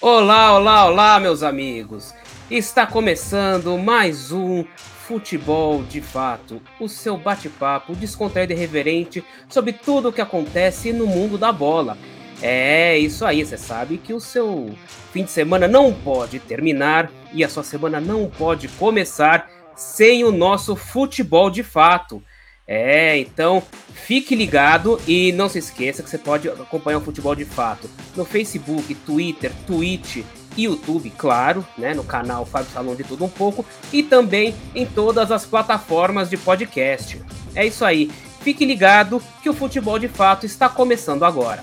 Olá, olá, olá, meus amigos! Está começando mais um Futebol de Fato, o seu bate-papo descontraído e reverente sobre tudo o que acontece no mundo da bola. É isso aí, você sabe que o seu fim de semana não pode terminar e a sua semana não pode começar sem o nosso futebol de fato. É, então fique ligado e não se esqueça que você pode acompanhar o futebol de fato no Facebook, Twitter, Twitch YouTube, claro, né, no canal Fábio Salão de Tudo Um Pouco e também em todas as plataformas de podcast. É isso aí, fique ligado que o futebol de fato está começando agora.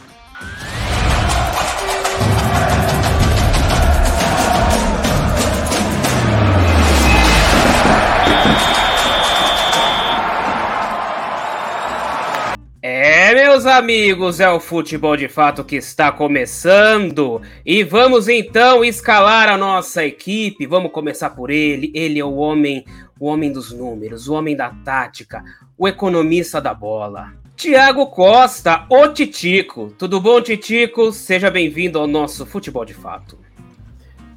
Meus amigos, é o futebol de fato que está começando e vamos então escalar a nossa equipe. Vamos começar por ele. Ele é o homem, o homem dos números, o homem da tática, o economista da bola. Tiago Costa, o Titico. Tudo bom, Titico? Seja bem-vindo ao nosso futebol de fato.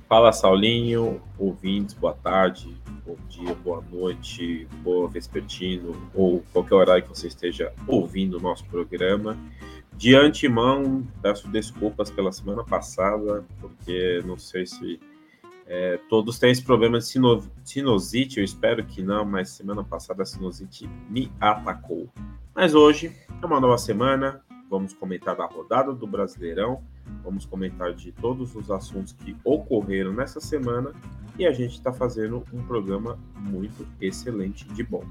Fala, Saulinho, ouvintes, boa tarde bom dia, boa noite, boa vespertino, ou qualquer horário que você esteja ouvindo o nosso programa. De antemão, peço desculpas pela semana passada, porque não sei se é, todos têm esse problema de sino, sinusite, eu espero que não, mas semana passada a sinusite me atacou. Mas hoje é uma nova semana, vamos comentar da rodada do Brasileirão, vamos comentar de todos os assuntos que ocorreram nessa semana e a gente está fazendo um programa muito excelente de bom.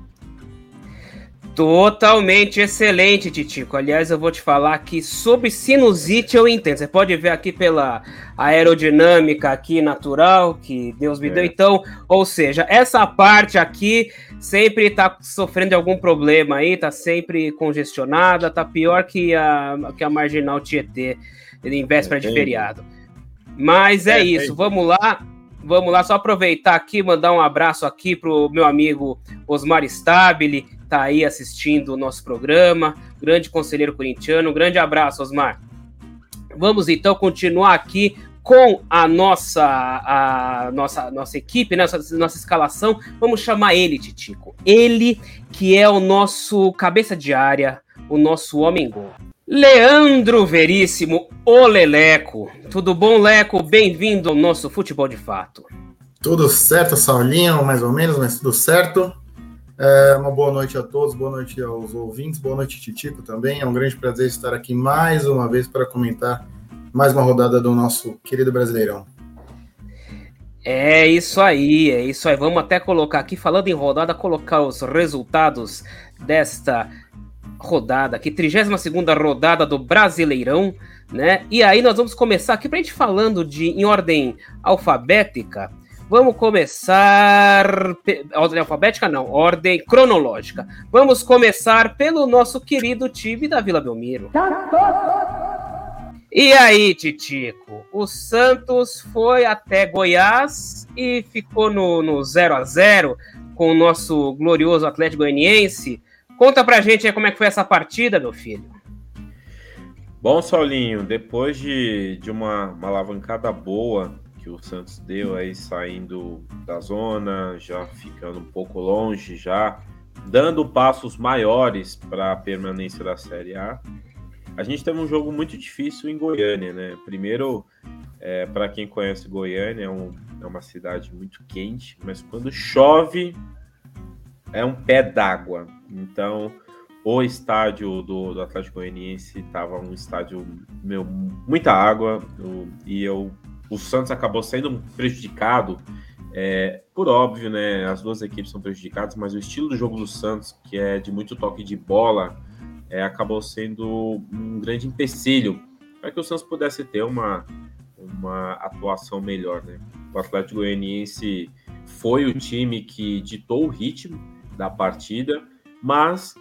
Totalmente excelente, Titico. Aliás, eu vou te falar que sobre sinusite eu entendo. Você pode ver aqui pela aerodinâmica aqui natural que Deus me é. deu. Então, ou seja, essa parte aqui sempre está sofrendo de algum problema aí, está sempre congestionada, está pior que a, que a marginal Tietê em véspera de feriado. Mas é, é isso, é. vamos lá. Vamos lá, só aproveitar aqui, mandar um abraço aqui pro meu amigo Osmar Stabile, tá aí assistindo o nosso programa, grande conselheiro corintiano, um grande abraço, Osmar. Vamos então continuar aqui com a nossa a nossa nossa equipe, né, nossa, nossa escalação. Vamos chamar ele, Titico. Ele que é o nosso cabeça de área, o nosso homem gol. Leandro Veríssimo, o Leleco. Tudo bom, Leco? Bem-vindo ao nosso Futebol de Fato. Tudo certo, Saulinho, mais ou menos, mas tudo certo. É, uma boa noite a todos, boa noite aos ouvintes, boa noite, Titico, também. É um grande prazer estar aqui mais uma vez para comentar mais uma rodada do nosso querido Brasileirão. É isso aí, é isso aí. Vamos até colocar aqui, falando em rodada, colocar os resultados desta rodada aqui, 32 rodada do Brasileirão, né? E aí nós vamos começar aqui pra gente falando de em ordem alfabética. Vamos começar. Ordem alfabética, não, ordem cronológica. Vamos começar pelo nosso querido time da Vila Belmiro. E aí, Titico? O Santos foi até Goiás e ficou no, no 0 a 0 com o nosso glorioso Atlético Goianiense. Conta pra gente aí como é que foi essa partida, meu filho. Bom, Saulinho, depois de, de uma, uma alavancada boa que o Santos deu aí saindo da zona, já ficando um pouco longe, já dando passos maiores para a permanência da Série A. A gente teve um jogo muito difícil em Goiânia, né? Primeiro, é, para quem conhece Goiânia, é, um, é uma cidade muito quente, mas quando chove é um pé d'água. Então, o estádio do, do Atlético Goianiense estava um estádio meu muita água. E eu o Santos acabou sendo prejudicado é, por óbvio né? As duas equipes são prejudicadas mas o estilo do jogo do Santos que é de muito toque de bola é, acabou sendo um grande empecilho para que o Santos pudesse ter uma uma atuação melhor né? O Atlético Goianiense foi o time que ditou o ritmo da partida mas,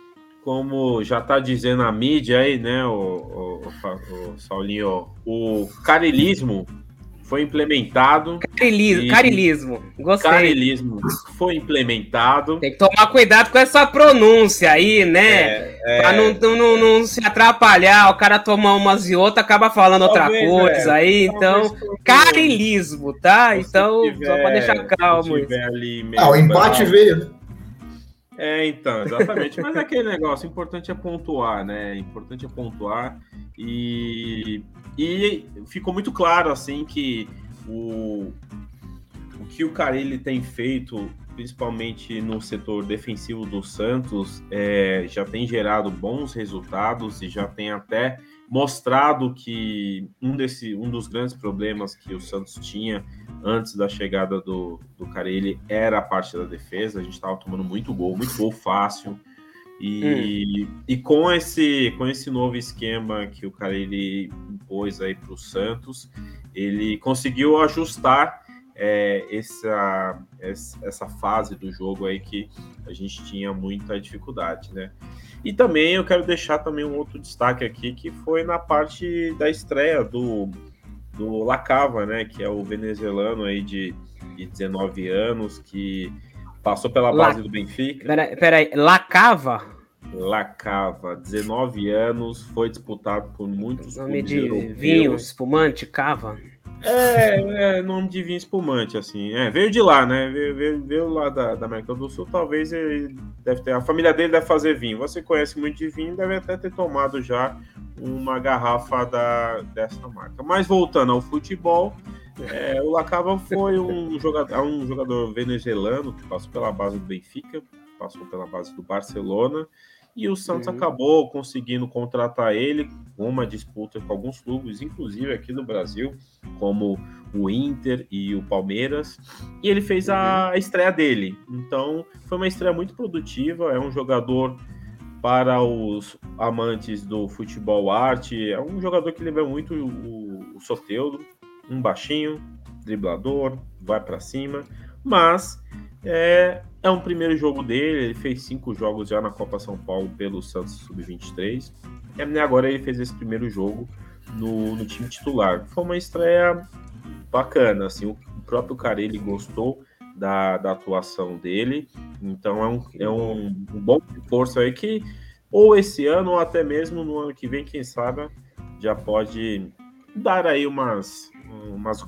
como já está dizendo a mídia aí, né, o, o, o, Saulinho, o carilismo foi implementado. Carilismo, e... carilismo. Gostei. Carilismo foi implementado. Tem que tomar cuidado com essa pronúncia aí, né? É, é... Pra não, não, não, se atrapalhar, o cara tomar umas e outras, acaba falando talvez, outra coisa é. aí. Então, carilismo, tá? Então, tiver, só pra deixar calmo. ah, o empate veio? É, então, exatamente. Mas é aquele negócio, importante é pontuar, né? Importante é pontuar. E, e ficou muito claro, assim, que o, o que o Carilli tem feito, principalmente no setor defensivo do Santos, é, já tem gerado bons resultados e já tem até mostrado que um, desse, um dos grandes problemas que o Santos tinha antes da chegada do, do Carelli era a parte da defesa. A gente estava tomando muito gol, muito gol fácil. E, hum. e com, esse, com esse novo esquema que o Carelli impôs aí para o Santos, ele conseguiu ajustar é, essa, essa fase do jogo aí que a gente tinha muita dificuldade, né? E também eu quero deixar também um outro destaque aqui, que foi na parte da estreia do, do Lacava, né? Que é o venezuelano aí de, de 19 anos, que passou pela La... base do Benfica. Peraí, peraí, Lacava? Lacava, 19 anos, foi disputado por muitos. Nome de europeus. vinho, espumante, cava. É, é, nome de vinho espumante, assim. É, veio de lá, né? Veio, veio, veio lá da, da, América do Sul. Talvez ele deve ter. A família dele deve fazer vinho. Você conhece muito de vinho, deve até ter tomado já uma garrafa da, dessa marca. Mas voltando ao futebol, é, o Lacava foi um jogador, um jogador venezuelano que passou pela base do Benfica, passou pela base do Barcelona e o Santos uhum. acabou conseguindo contratar ele com uma disputa com alguns clubes, inclusive aqui no Brasil, como o Inter e o Palmeiras. E ele fez a uhum. estreia dele. Então, foi uma estreia muito produtiva. É um jogador para os amantes do futebol arte. É um jogador que lembra muito o, o Soteudo, um baixinho, driblador, vai para cima, mas é, é um primeiro jogo dele, ele fez cinco jogos já na Copa São Paulo pelo Santos Sub-23. E agora ele fez esse primeiro jogo no, no, time titular. Foi uma estreia bacana, assim, o próprio Carelli gostou da, da atuação dele, então é um, é um, um bom reforço aí que ou esse ano ou até mesmo no ano que vem, quem sabe, já pode dar aí umas, umas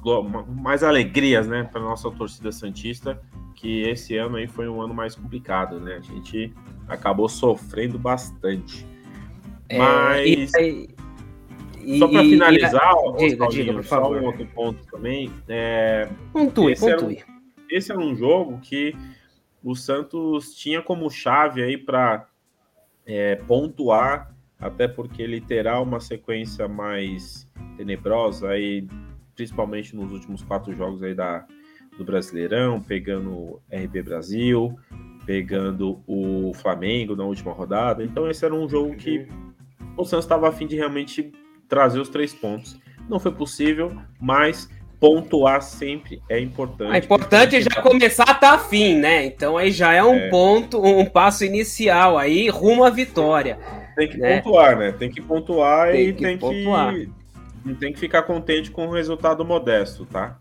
mais alegrias, né, para nossa torcida santista que esse ano aí foi um ano mais complicado, né? A gente acabou sofrendo bastante. É, Mas. E, e, só para finalizar, e, diga, diga, só favor. um outro ponto também. É, pontue, esse, pontue. Era um, esse era um jogo que o Santos tinha como chave aí para é, pontuar, até porque ele terá uma sequência mais tenebrosa aí, principalmente nos últimos quatro jogos aí da, do Brasileirão, pegando o RB Brasil, pegando o Flamengo na última rodada. Então esse era um jogo que o Santos estava a fim de realmente trazer os três pontos. Não foi possível, mas pontuar sempre é importante. É importante já começar a estar tá afim, né? Então aí já é um é. ponto, um passo inicial aí rumo à vitória. Tem que né? pontuar, né? Tem que pontuar tem e que tem pontuar. que tem que ficar contente com o resultado modesto, tá?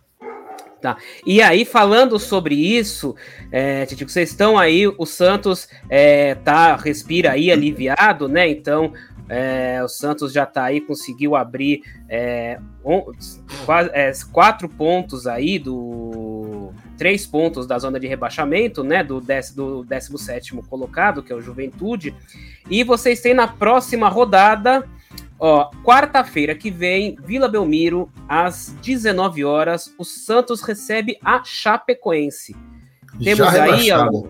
Tá. E aí, falando sobre isso, é, Titico, vocês estão aí, o Santos é, tá, respira aí aliviado, né? Então, é, o Santos já tá aí, conseguiu abrir é, um, quase, é, quatro pontos aí do. Três pontos da zona de rebaixamento, né? Do, dec, do 17 colocado, que é o Juventude. E vocês têm na próxima rodada Ó, quarta-feira que vem, Vila Belmiro, às 19 horas, o Santos recebe a Chapecoense. Temos já aí, ó,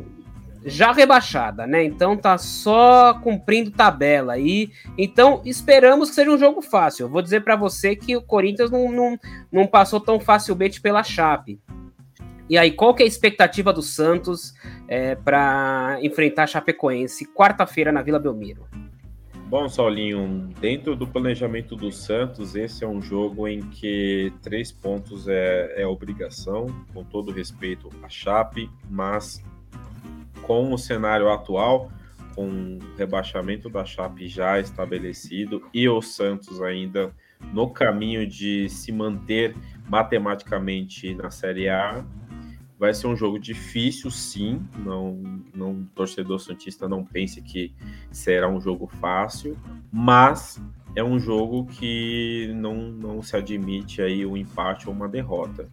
já rebaixada, né? Então tá só cumprindo tabela aí. Então esperamos que seja um jogo fácil. Eu vou dizer para você que o Corinthians não, não, não passou tão facilmente pela Chape. E aí, qual que é a expectativa do Santos é, para enfrentar a Chapecoense quarta-feira na Vila Belmiro? Bom, Saulinho, dentro do planejamento do Santos, esse é um jogo em que três pontos é, é obrigação, com todo respeito à Chape, mas com o cenário atual, com o rebaixamento da Chape já estabelecido e o Santos ainda no caminho de se manter matematicamente na Série A. Vai ser um jogo difícil, sim. Não, não torcedor santista não pense que será um jogo fácil, mas é um jogo que não, não se admite aí um empate ou uma derrota.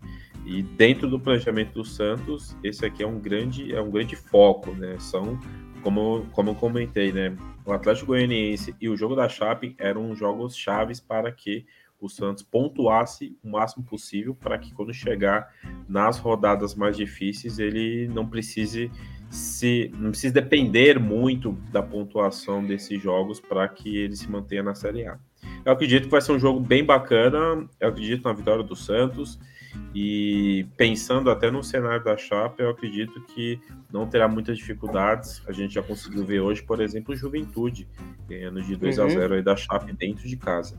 E dentro do planejamento do Santos, esse aqui é um grande, é um grande foco, né? São, como, como eu comentei, né? O Atlético Goianiense e o jogo da Chape eram jogos chaves para que o Santos pontuasse o máximo possível para que quando chegar nas rodadas mais difíceis ele não precise se não precisa depender muito da pontuação desses jogos para que ele se mantenha na Série A. Eu acredito que vai ser um jogo bem bacana, eu acredito na vitória do Santos e pensando até no cenário da Chape, eu acredito que não terá muitas dificuldades. A gente já conseguiu ver hoje, por exemplo, o Juventude ganhando de 2 uhum. a 0 aí da Chape dentro de casa.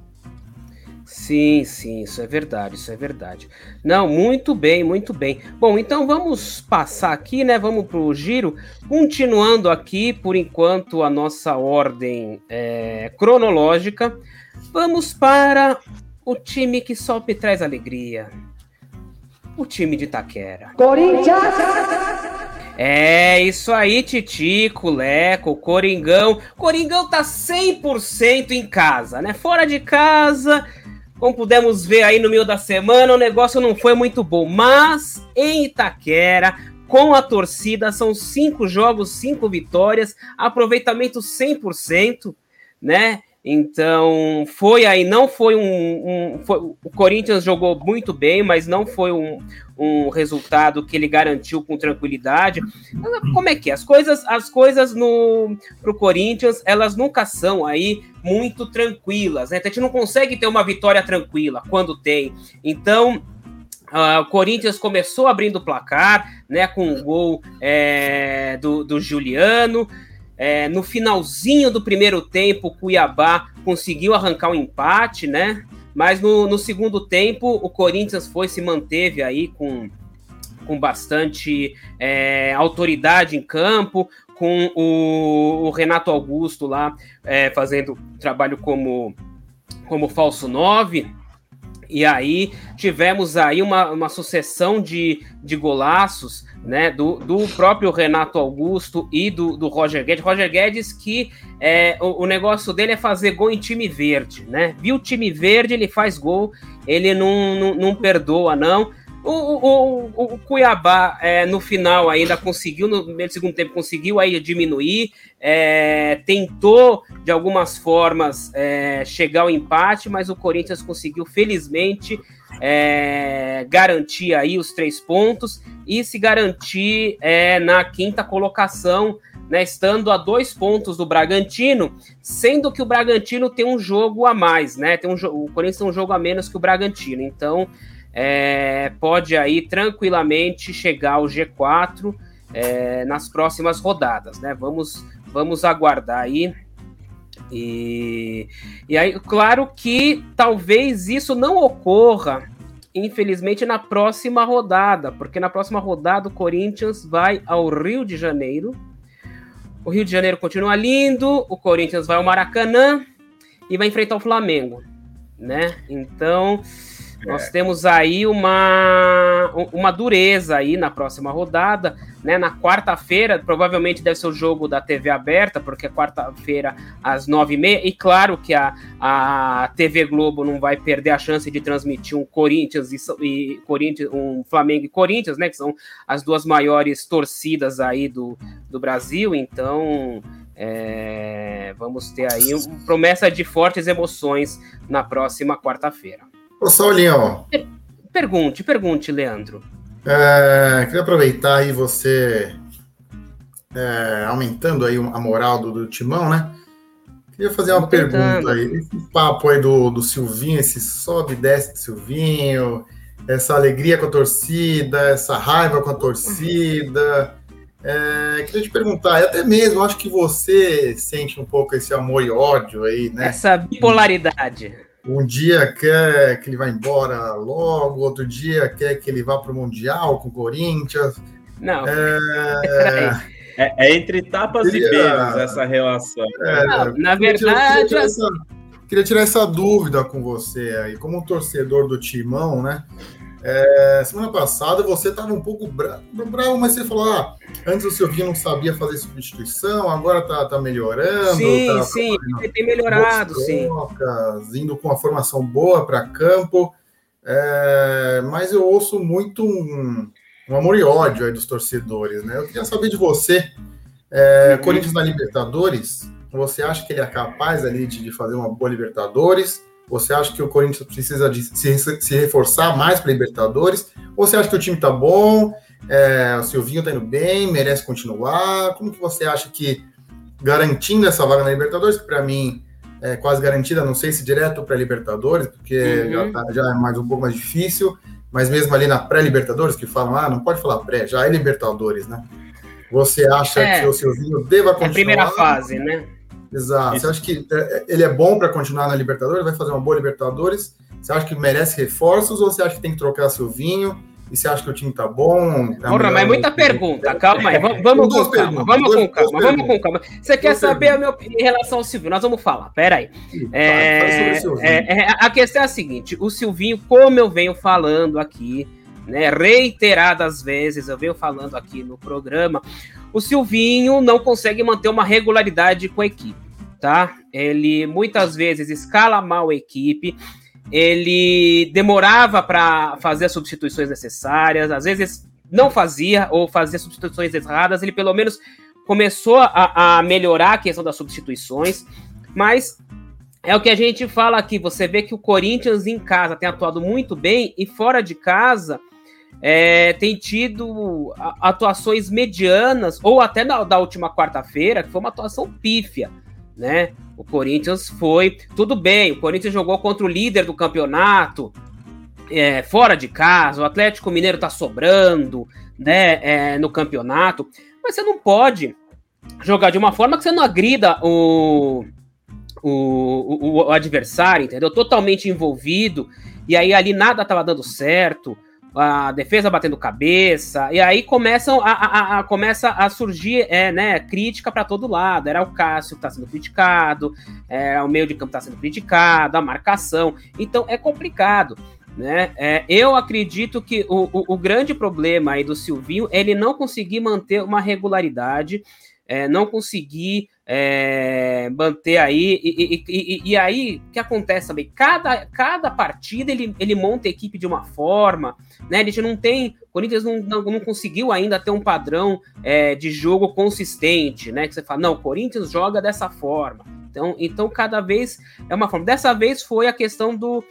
Sim, sim, isso é verdade, isso é verdade. Não, muito bem, muito bem. Bom, então vamos passar aqui, né? Vamos para o giro, continuando aqui, por enquanto, a nossa ordem é, cronológica. Vamos para o time que só me traz alegria. O time de Itaquera. Corinthians! É isso aí, Titico, Leco, Coringão. Coringão tá 100% em casa, né? Fora de casa, como pudemos ver aí no meio da semana, o negócio não foi muito bom. Mas em Itaquera, com a torcida, são cinco jogos, cinco vitórias, aproveitamento 100%, né? Então, foi aí, não foi um. um foi, o Corinthians jogou muito bem, mas não foi um, um resultado que ele garantiu com tranquilidade. Como é que é? As coisas, as coisas no pro Corinthians, elas nunca são aí muito tranquilas, né? A gente não consegue ter uma vitória tranquila quando tem. Então, Uh, o Corinthians começou abrindo o placar, né, com o gol é, do, do Juliano. É, no finalzinho do primeiro tempo, o Cuiabá conseguiu arrancar um empate, né? Mas no, no segundo tempo, o Corinthians foi, se manteve aí com, com bastante é, autoridade em campo, com o, o Renato Augusto lá é, fazendo trabalho como, como falso 9. E aí tivemos aí uma, uma sucessão de, de golaços né, do, do próprio Renato Augusto e do, do Roger Guedes. Roger Guedes que é, o, o, negócio dele é fazer gol em time verde, né? Viu o time verde, ele faz gol, ele não, não, não perdoa, não. O, o, o, Cuiabá, é, no final, ainda conseguiu, no segundo tempo, conseguiu aí diminuir, é, tentou, de algumas formas, é, chegar ao empate, mas o Corinthians conseguiu, felizmente, é, garantir aí os três pontos e se garantir é, na quinta colocação, né, estando a dois pontos do Bragantino, sendo que o Bragantino tem um jogo a mais, né? Tem um, o Corinthians tem um jogo a menos que o Bragantino, então é, pode aí tranquilamente chegar ao G4 é, nas próximas rodadas, né? Vamos, vamos aguardar aí. E, e aí, claro que talvez isso não ocorra, infelizmente, na próxima rodada, porque na próxima rodada o Corinthians vai ao Rio de Janeiro. O Rio de Janeiro continua lindo, o Corinthians vai ao Maracanã e vai enfrentar o Flamengo, né? Então, nós é. temos aí uma, uma dureza aí na próxima rodada, né? Na quarta-feira, provavelmente deve ser o jogo da TV aberta, porque é quarta-feira às nove e meia. E claro que a, a TV Globo não vai perder a chance de transmitir um Corinthians e, e Corinthians, um Flamengo e Corinthians, né? Que são as duas maiores torcidas aí do, do Brasil. Então, é, vamos ter aí uma promessa de fortes emoções na próxima quarta-feira. Ô, Saulinho. Pergunte, pergunte, Leandro. É, queria aproveitar aí você é, aumentando aí a moral do, do Timão, né? Queria fazer uma pergunta aí. Esse papo aí do, do Silvinho, esse sobe e desce do Silvinho, essa alegria com a torcida, essa raiva com a torcida. É, queria te perguntar, e até mesmo, acho que você sente um pouco esse amor e ódio aí, né? Essa bipolaridade. Um dia quer que ele vá embora logo, outro dia quer que ele vá para o Mundial com o Corinthians. Não. É, é, é entre tapas queria, e beijos essa relação. É, Não, na verdade. Queria tirar, essa, queria tirar essa dúvida com você aí, como um torcedor do Timão, né? É, semana passada você estava um pouco bravo, bravo, mas você falou: ah, antes o Silvinho não sabia fazer substituição, agora está tá melhorando. Sim, tá, sim, tá tem melhorado, sim. Trocas, indo com uma formação boa para campo. É, mas eu ouço muito um, um, amor e ódio aí dos torcedores, né? Eu queria saber de você. É, uhum. Corinthians na Libertadores, você acha que ele é capaz ali de, de fazer uma boa Libertadores? Você acha que o Corinthians precisa de se, se reforçar mais para Libertadores? Ou você acha que o time está bom, é, o Silvinho está indo bem, merece continuar? Como que você acha que garantindo essa vaga na Libertadores, que para mim é quase garantida, não sei se direto para Libertadores, porque uhum. já, tá, já é mais um pouco mais difícil, mas mesmo ali na pré-Libertadores, que falam, ah, não pode falar pré, já é Libertadores, né? Você acha é, que o Silvinho deva continuar? É a primeira fase, né? Exato. Isso. Você acha que é, ele é bom para continuar na Libertadores? Vai fazer uma boa Libertadores? Você acha que merece reforços ou você acha que tem que trocar Silvinho? E você acha que o time tá bom? Tá Porra, mas muita pergunta. Calma aí. Vamos, vamos com calma. Vamos com calma. Vamos com calma. Você quer saber a minha opinião em relação ao Silvinho? Nós vamos falar. Pera aí. É, é, é, a questão é a seguinte: o Silvinho, como eu venho falando aqui, né, reiteradas vezes, eu venho falando aqui no programa, o Silvinho não consegue manter uma regularidade com a equipe, tá? Ele muitas vezes escala mal a equipe, ele demorava para fazer as substituições necessárias, às vezes não fazia ou fazia substituições erradas, ele pelo menos começou a, a melhorar a questão das substituições, mas é o que a gente fala aqui. Você vê que o Corinthians em casa tem atuado muito bem e fora de casa é, tem tido atuações medianas, ou até na, da última quarta-feira, que foi uma atuação pífia, né? O Corinthians foi. Tudo bem, o Corinthians jogou contra o líder do campeonato, é, fora de casa, o Atlético Mineiro tá sobrando, né, é, no campeonato, mas você não pode jogar de uma forma que você não agrida o, o, o, o adversário, entendeu? Totalmente envolvido, e aí ali nada tava dando certo a defesa batendo cabeça, e aí começam a, a, a começa a surgir é, né, crítica para todo lado. Era o Cássio que está sendo criticado, é, o meio de campo está sendo criticado, a marcação. Então é complicado. Né? É, eu acredito que o, o, o, grande problema aí do Silvinho é ele não conseguir manter uma regularidade, é, não conseguir é, manter aí. E, e, e, e, aí, o que acontece também? Cada, cada partida ele, ele monta a equipe de uma forma, né? A gente não tem. O Corinthians não, não, não conseguiu ainda ter um padrão é, de jogo consistente, né? Que você fala, não, o Corinthians joga dessa forma. Então, então, cada vez é uma forma. Dessa vez foi a questão do,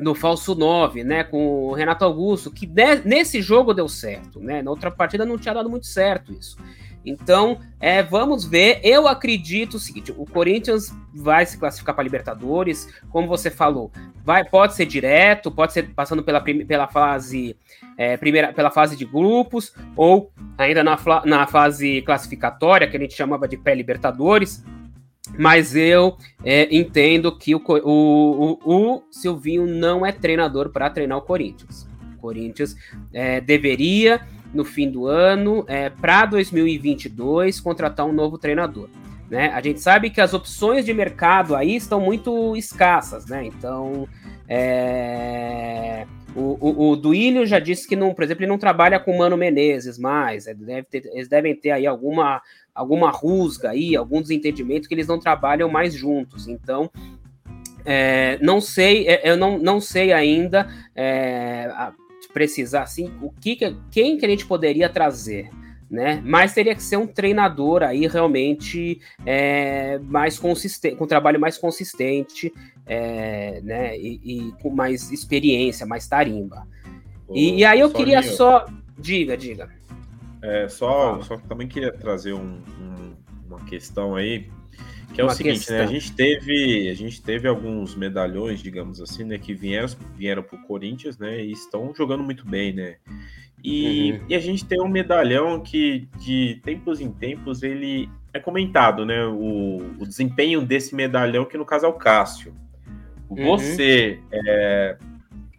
do falso 9, né, com o Renato Augusto, que de, nesse jogo deu certo, né? Na outra partida não tinha dado muito certo isso. Então, é, vamos ver. Eu acredito o seguinte: o Corinthians vai se classificar para Libertadores, como você falou, vai, pode ser direto, pode ser passando pela, pela fase é, primeira, pela fase de grupos, ou ainda na, na fase classificatória, que a gente chamava de pré-Libertadores. Mas eu é, entendo que o, o, o, o Silvinho não é treinador para treinar o Corinthians. O Corinthians é, deveria no fim do ano, é, para 2022, contratar um novo treinador. Né? A gente sabe que as opções de mercado aí estão muito escassas, né? Então, é... o, o, o Duílio já disse que, não, por exemplo, ele não trabalha com Mano Menezes mais. Ele deve ter, eles devem ter aí alguma, alguma rusga aí, algum desentendimento que eles não trabalham mais juntos. Então, é, não sei, é, eu não, não sei ainda é, precisar assim, o que, quem que a gente poderia trazer? Né? Mas teria que ser um treinador aí realmente é, mais consistente, com um trabalho mais consistente, é, né? E, e, com mais experiência, mais tarimba. e, e, aí eu queria só. Diga, diga. É, só, só também queria trazer um, um, uma questão aí que é o seguinte, questão. né? A gente teve, a gente teve alguns medalhões, digamos assim, né, que vieram vieram pro Corinthians, né, e estão jogando muito bem, né? E, uhum. e a gente tem um medalhão que de tempos em tempos ele é comentado, né? O, o desempenho desse medalhão, que no caso é o Cássio. Uhum. Você, é,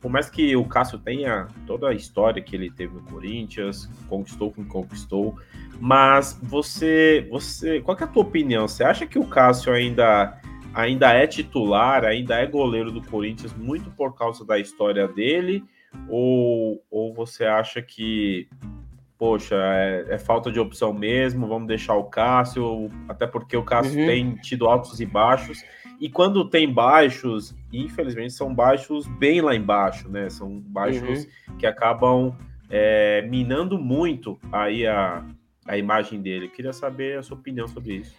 por mais que o Cássio tenha toda a história que ele teve no Corinthians, conquistou com conquistou, mas você, você, qual é a tua opinião? Você acha que o Cássio ainda, ainda é titular, ainda é goleiro do Corinthians muito por causa da história dele? Ou, ou você acha que, poxa, é, é falta de opção mesmo, vamos deixar o Cássio, até porque o Cássio uhum. tem tido altos e baixos, e quando tem baixos, infelizmente são baixos bem lá embaixo, né? São baixos uhum. que acabam é, minando muito aí a, a imagem dele. Queria saber a sua opinião sobre isso.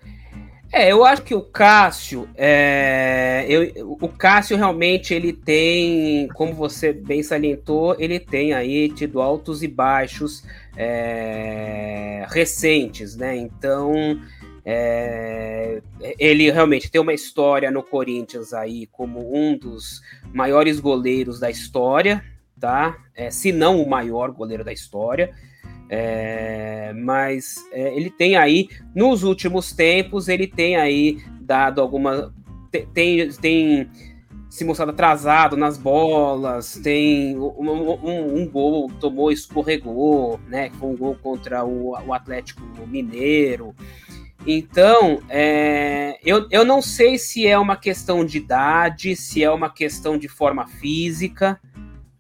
É, eu acho que o Cássio, é, eu, o Cássio realmente ele tem, como você bem salientou, ele tem aí tido altos e baixos é, recentes, né? Então é, ele realmente tem uma história no Corinthians aí como um dos maiores goleiros da história, tá? É, se não o maior goleiro da história. É, mas é, ele tem aí, nos últimos tempos, ele tem aí dado alguma. Tem, tem se mostrado atrasado nas bolas, tem um, um, um, gol, tomou, escorregou, né? Foi um gol contra o, o Atlético Mineiro. Então, é, eu, eu não sei se é uma questão de idade, se é uma questão de forma física,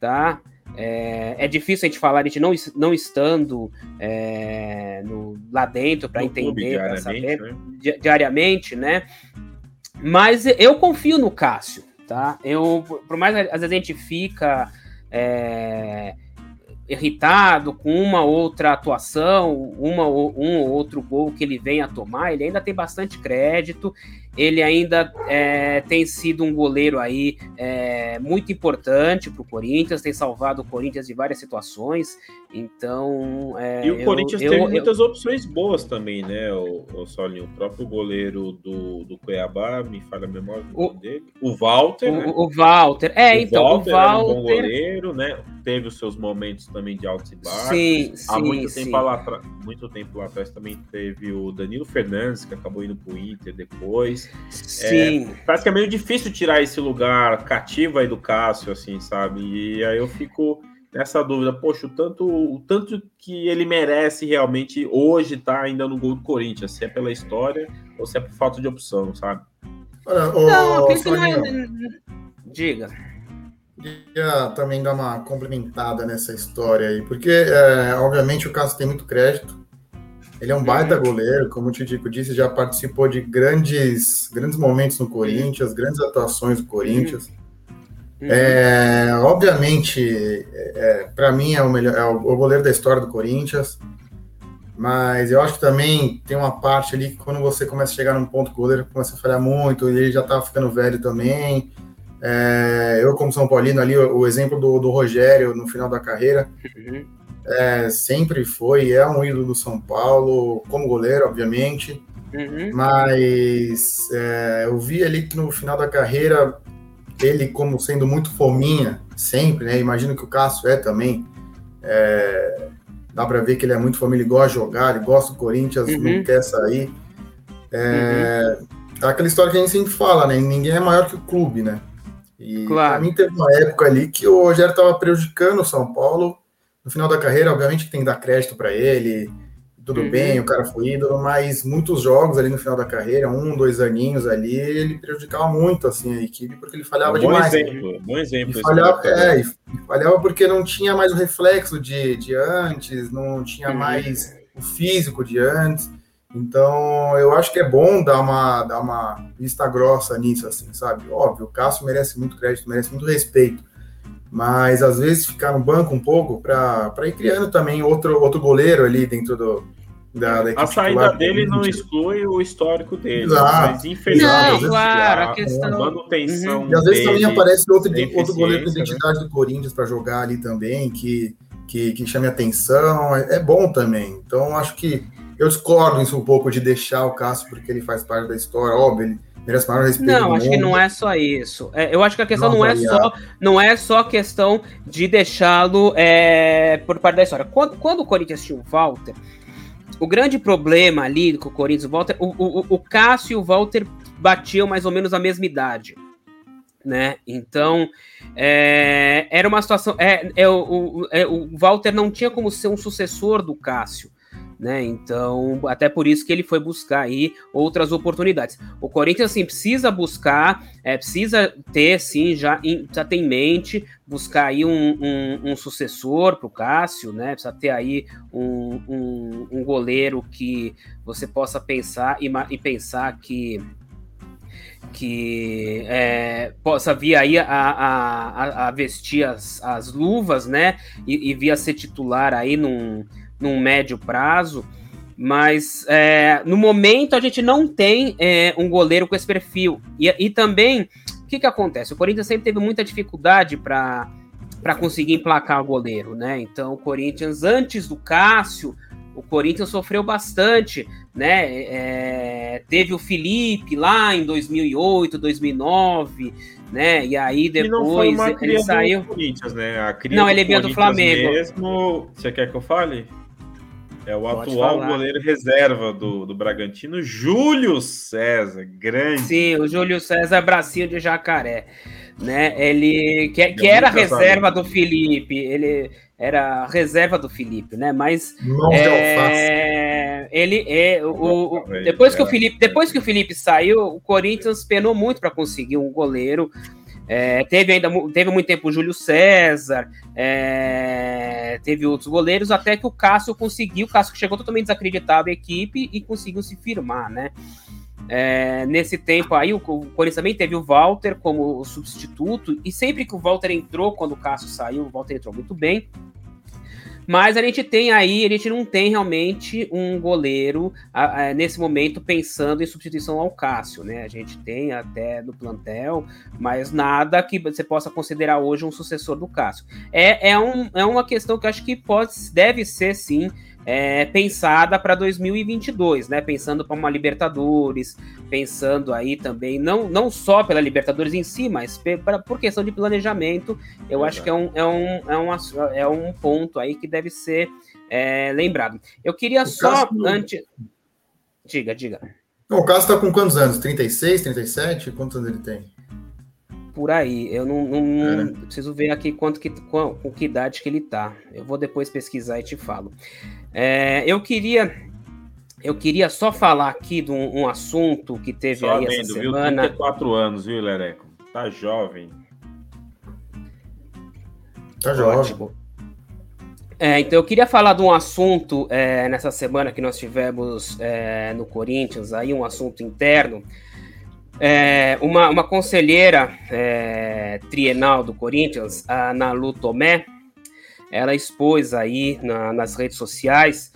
tá? É, é, difícil a gente falar, a gente não, não estando é, no, lá dentro para entender, para saber né? diariamente, né? Mas eu confio no Cássio, tá? Eu, por mais às vezes a gente fica é, irritado com uma outra atuação, uma, um ou outro gol que ele vem a tomar, ele ainda tem bastante crédito ele ainda é, tem sido um goleiro aí é, muito importante para o Corinthians, tem salvado o Corinthians de várias situações. Então. É, e o Corinthians eu, teve eu, muitas eu... opções boas também, né, o, o Solinho? O próprio goleiro do, do Cuiabá, me falha a memória o, dele. O Walter. O, né? o Walter, é, o então. Walter o Walter. um bom goleiro, né? Teve os seus momentos também de altos e baixos. Sim, Há sim, muito, sim. Tempo lá, muito tempo lá atrás também teve o Danilo Fernandes, que acabou indo para o Inter depois. Sim. É, parece que é meio difícil tirar esse lugar cativo aí do Cássio, assim, sabe? E aí eu fico nessa dúvida, poxa, o tanto, o tanto que ele merece realmente hoje tá ainda no gol do Corinthians, se é pela história ou se é por falta de opção, sabe? Olha, o, não, é... Diga. Queria também dar uma complementada nessa história aí, porque, é, obviamente, o Cássio tem muito crédito, ele é um baita goleiro, como o Tidico disse, já participou de grandes, grandes momentos no Corinthians, grandes atuações do Corinthians. Uhum. É, obviamente, é, para mim é o melhor, é o goleiro da história do Corinthians. Mas eu acho que também tem uma parte ali que quando você começa a chegar num ponto que o goleiro começa a falhar muito, e ele já tá ficando velho também. É, eu, como São Paulino, ali, o, o exemplo do, do, Rogério no final da carreira. Uhum é, sempre foi, é um ídolo do São Paulo, como goleiro, obviamente. Uhum. Mas é, eu vi ali que no final da carreira, ele como sendo muito fominha, sempre, né? Imagino que o Cássio é também. É, dá para ver que ele é muito família, ele gosta de jogar, ele gosta do Corinthians, uhum. não quer sair. É, uhum. Aquela história que a gente sempre fala, né? Ninguém é maior que o clube, né? E claro. pra mim teve uma época ali que o Rogério estava prejudicando o São Paulo no final da carreira, obviamente, tem que dar crédito para ele, tudo uhum. bem, o cara foi ídolo, mas muitos jogos ali no final da carreira, um, dois aninhos ali, ele prejudicava muito assim a equipe porque ele falhava é bom demais. Exemplo, bom exemplo. E falhava, é, e falhava porque não tinha mais o reflexo de, de antes, não tinha uhum. mais o físico de antes. Então, eu acho que é bom dar uma, dar uma vista grossa nisso, assim, sabe? Óbvio, o Cássio merece muito crédito, merece muito respeito mas às vezes ficar no banco um pouco para ir criando também outro, outro goleiro ali dentro do, da, da A saída dele não exclui o histórico dele, Exato. mas infelizmente não, claro, a, a questão... manutenção uhum. E às vezes também aparece outro, outro goleiro de né? identidade né? do Corinthians para jogar ali também, que, que, que chame atenção, é, é bom também. Então acho que eu discordo isso um pouco de deixar o Cássio porque ele faz parte da história, óbvio, ele merece maior respeito. Não, acho mundo. que não é só isso. É, eu acho que a questão não, não é só não é só questão de deixá-lo é, por parte da história. Quando, quando o Corinthians tinha o Walter, o grande problema ali com o Corinthians o Walter, o, o, o Cássio e o Walter batiam mais ou menos a mesma idade. Né? Então é, era uma situação. É, é, o, é, o Walter não tinha como ser um sucessor do Cássio né? Então, até por isso que ele foi buscar aí outras oportunidades. O Corinthians, assim, precisa buscar, é, precisa ter, sim, já, em, tem em mente, buscar aí um, um, um sucessor para o Cássio, né? Precisa ter aí um, um, um, goleiro que você possa pensar e, e pensar que que é, possa vir aí a, a, a vestir as, as luvas, né? E, e vir a ser titular aí num, num médio prazo, mas é, no momento a gente não tem é, um goleiro com esse perfil. E, e também, o que, que acontece? O Corinthians sempre teve muita dificuldade para para conseguir emplacar o goleiro, né? Então, o Corinthians, antes do Cássio, o Corinthians sofreu bastante, né? É, teve o Felipe lá em 2008, 2009, né? E aí depois ele, ele saiu. Corinthians, né? A não, ele é do Flamengo. Mesmo... Você quer que eu fale? É o Pode atual falar. goleiro reserva do, do Bragantino, Júlio César, grande. Sim, o Júlio César Bracinho de Jacaré, né? Ele que, que era reserva do Felipe, ele era reserva do Felipe, né? Mas é, ele é o, o depois que o Felipe depois que o Felipe saiu, o Corinthians penou muito para conseguir um goleiro. É, teve ainda teve muito tempo o Júlio César, é, teve outros goleiros, até que o Cássio conseguiu, o Cássio chegou totalmente desacreditado à equipe e conseguiu se firmar, né? É, nesse tempo aí, o, o Corinthians também teve o Walter como substituto, e sempre que o Walter entrou, quando o Cássio saiu, o Walter entrou muito bem. Mas a gente tem aí, a gente não tem realmente um goleiro a, a, nesse momento pensando em substituição ao Cássio, né? A gente tem até no plantel, mas nada que você possa considerar hoje um sucessor do Cássio. É, é, um, é uma questão que acho que pode, deve ser sim é, pensada para 2022, né? Pensando para uma Libertadores, pensando aí também, não, não só pela Libertadores em si, mas pra, por questão de planejamento, eu acho que é um, é, um, é, um, é um ponto aí que deve ser é, lembrado. Eu queria o só, Cássio... antes... Diga, diga. o Cássio está com quantos anos? 36, 37? Quantos anos ele tem? Por aí. Eu não, não, não é. preciso ver aqui quanto que, com, com, que idade que ele tá. Eu vou depois pesquisar e te falo. É, eu queria eu queria só falar aqui de um, um assunto que teve só aí essa viu? semana. 34 anos, viu, Lereco? Tá jovem. Tá jovem. Ótimo. É, então eu queria falar de um assunto é, nessa semana que nós tivemos é, no Corinthians, aí um assunto interno. É, uma, uma conselheira é, trienal do Corinthians, a Nalu Tomé, ela expôs aí na, nas redes sociais.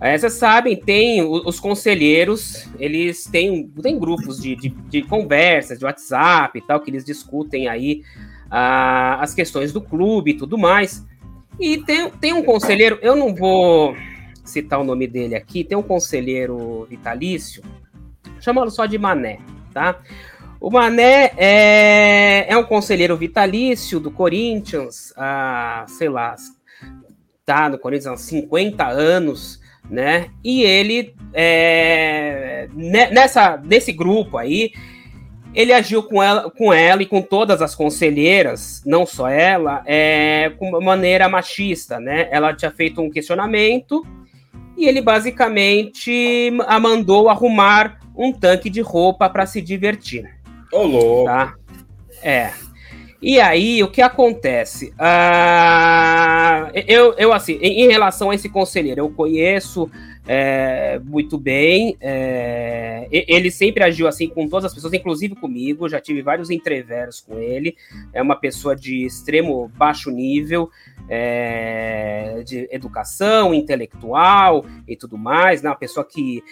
É, vocês sabem, tem os conselheiros, eles têm, têm grupos de, de, de conversas, de WhatsApp e tal, que eles discutem aí a, as questões do clube e tudo mais. E tem, tem um conselheiro, eu não vou citar o nome dele aqui, tem um conselheiro vitalício, chamando só de Mané tá? O Mané é, é um conselheiro vitalício do Corinthians, há, sei lá, tá no Corinthians há 50 anos, né? E ele, é, nessa, nesse grupo aí, ele agiu com ela, com ela e com todas as conselheiras, não só ela, é, com maneira machista, né? Ela tinha feito um questionamento e ele basicamente a mandou arrumar um tanque de roupa para se divertir. Ô, louco! Tá? É. E aí, o que acontece? Uh, eu, eu, assim, em, relação a esse conselheiro, eu conheço é, muito bem. É, ele sempre agiu assim com todas as pessoas, inclusive comigo. Já tive vários entreveros com ele. É uma pessoa de extremo baixo nível é, de educação intelectual e tudo mais. Né? Uma pessoa que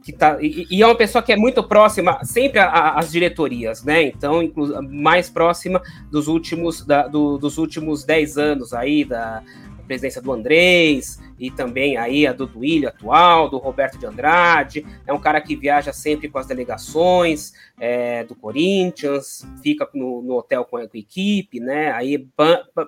que tá e, e, é uma pessoa que é muito próxima sempre às diretorias, né? Então, mais próxima dos últimos da, do, dos últimos 10 anos aí da presidência do Andrés e também aí a do Duílio atual, do Roberto de Andrade. É um cara que viaja sempre com as delegações é, do Corinthians, fica no, no hotel com a, equipe, né? Aí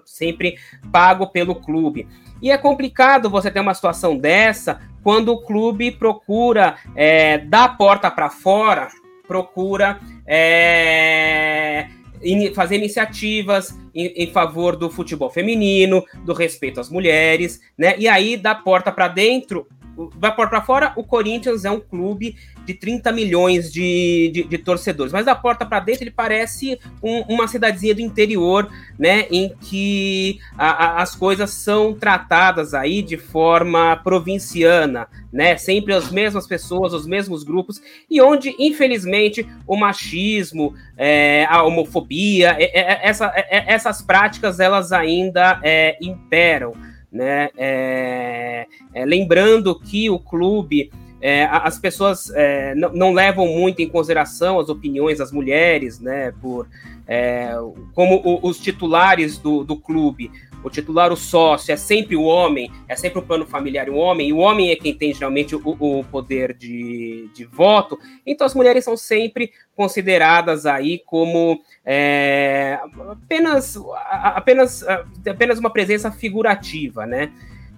sempre pago pelo clube. E é complicado você ter uma situação dessa quando o clube procura é, da porta para fora, procura é, fazer iniciativas em, em, favor do futebol feminino, do respeito às mulheres, né? E aí da porta para dentro vai para fora, o Corinthians é um clube de 30 milhões de, de, de torcedores, mas da porta para dentro ele parece um, uma cidadezinha do interior, né, em que a, a, as coisas são tratadas aí de forma provinciana, né, sempre as mesmas pessoas, os mesmos grupos, e onde, infelizmente, o machismo, é, a homofobia, é, é, essa, é, essas práticas, elas ainda é, imperam, né, é, lembrando que o clube é, as pessoas é, não, não, levam muito em consideração as opiniões das mulheres, né? Por é, como o, os titulares do, do clube, o titular, o sócio, é sempre o homem, é sempre o plano familiar o homem, e o homem é quem tem geralmente o, o poder de, de voto, então as mulheres são sempre consideradas aí como é, apenas, apenas, apenas uma presença figurativa, né?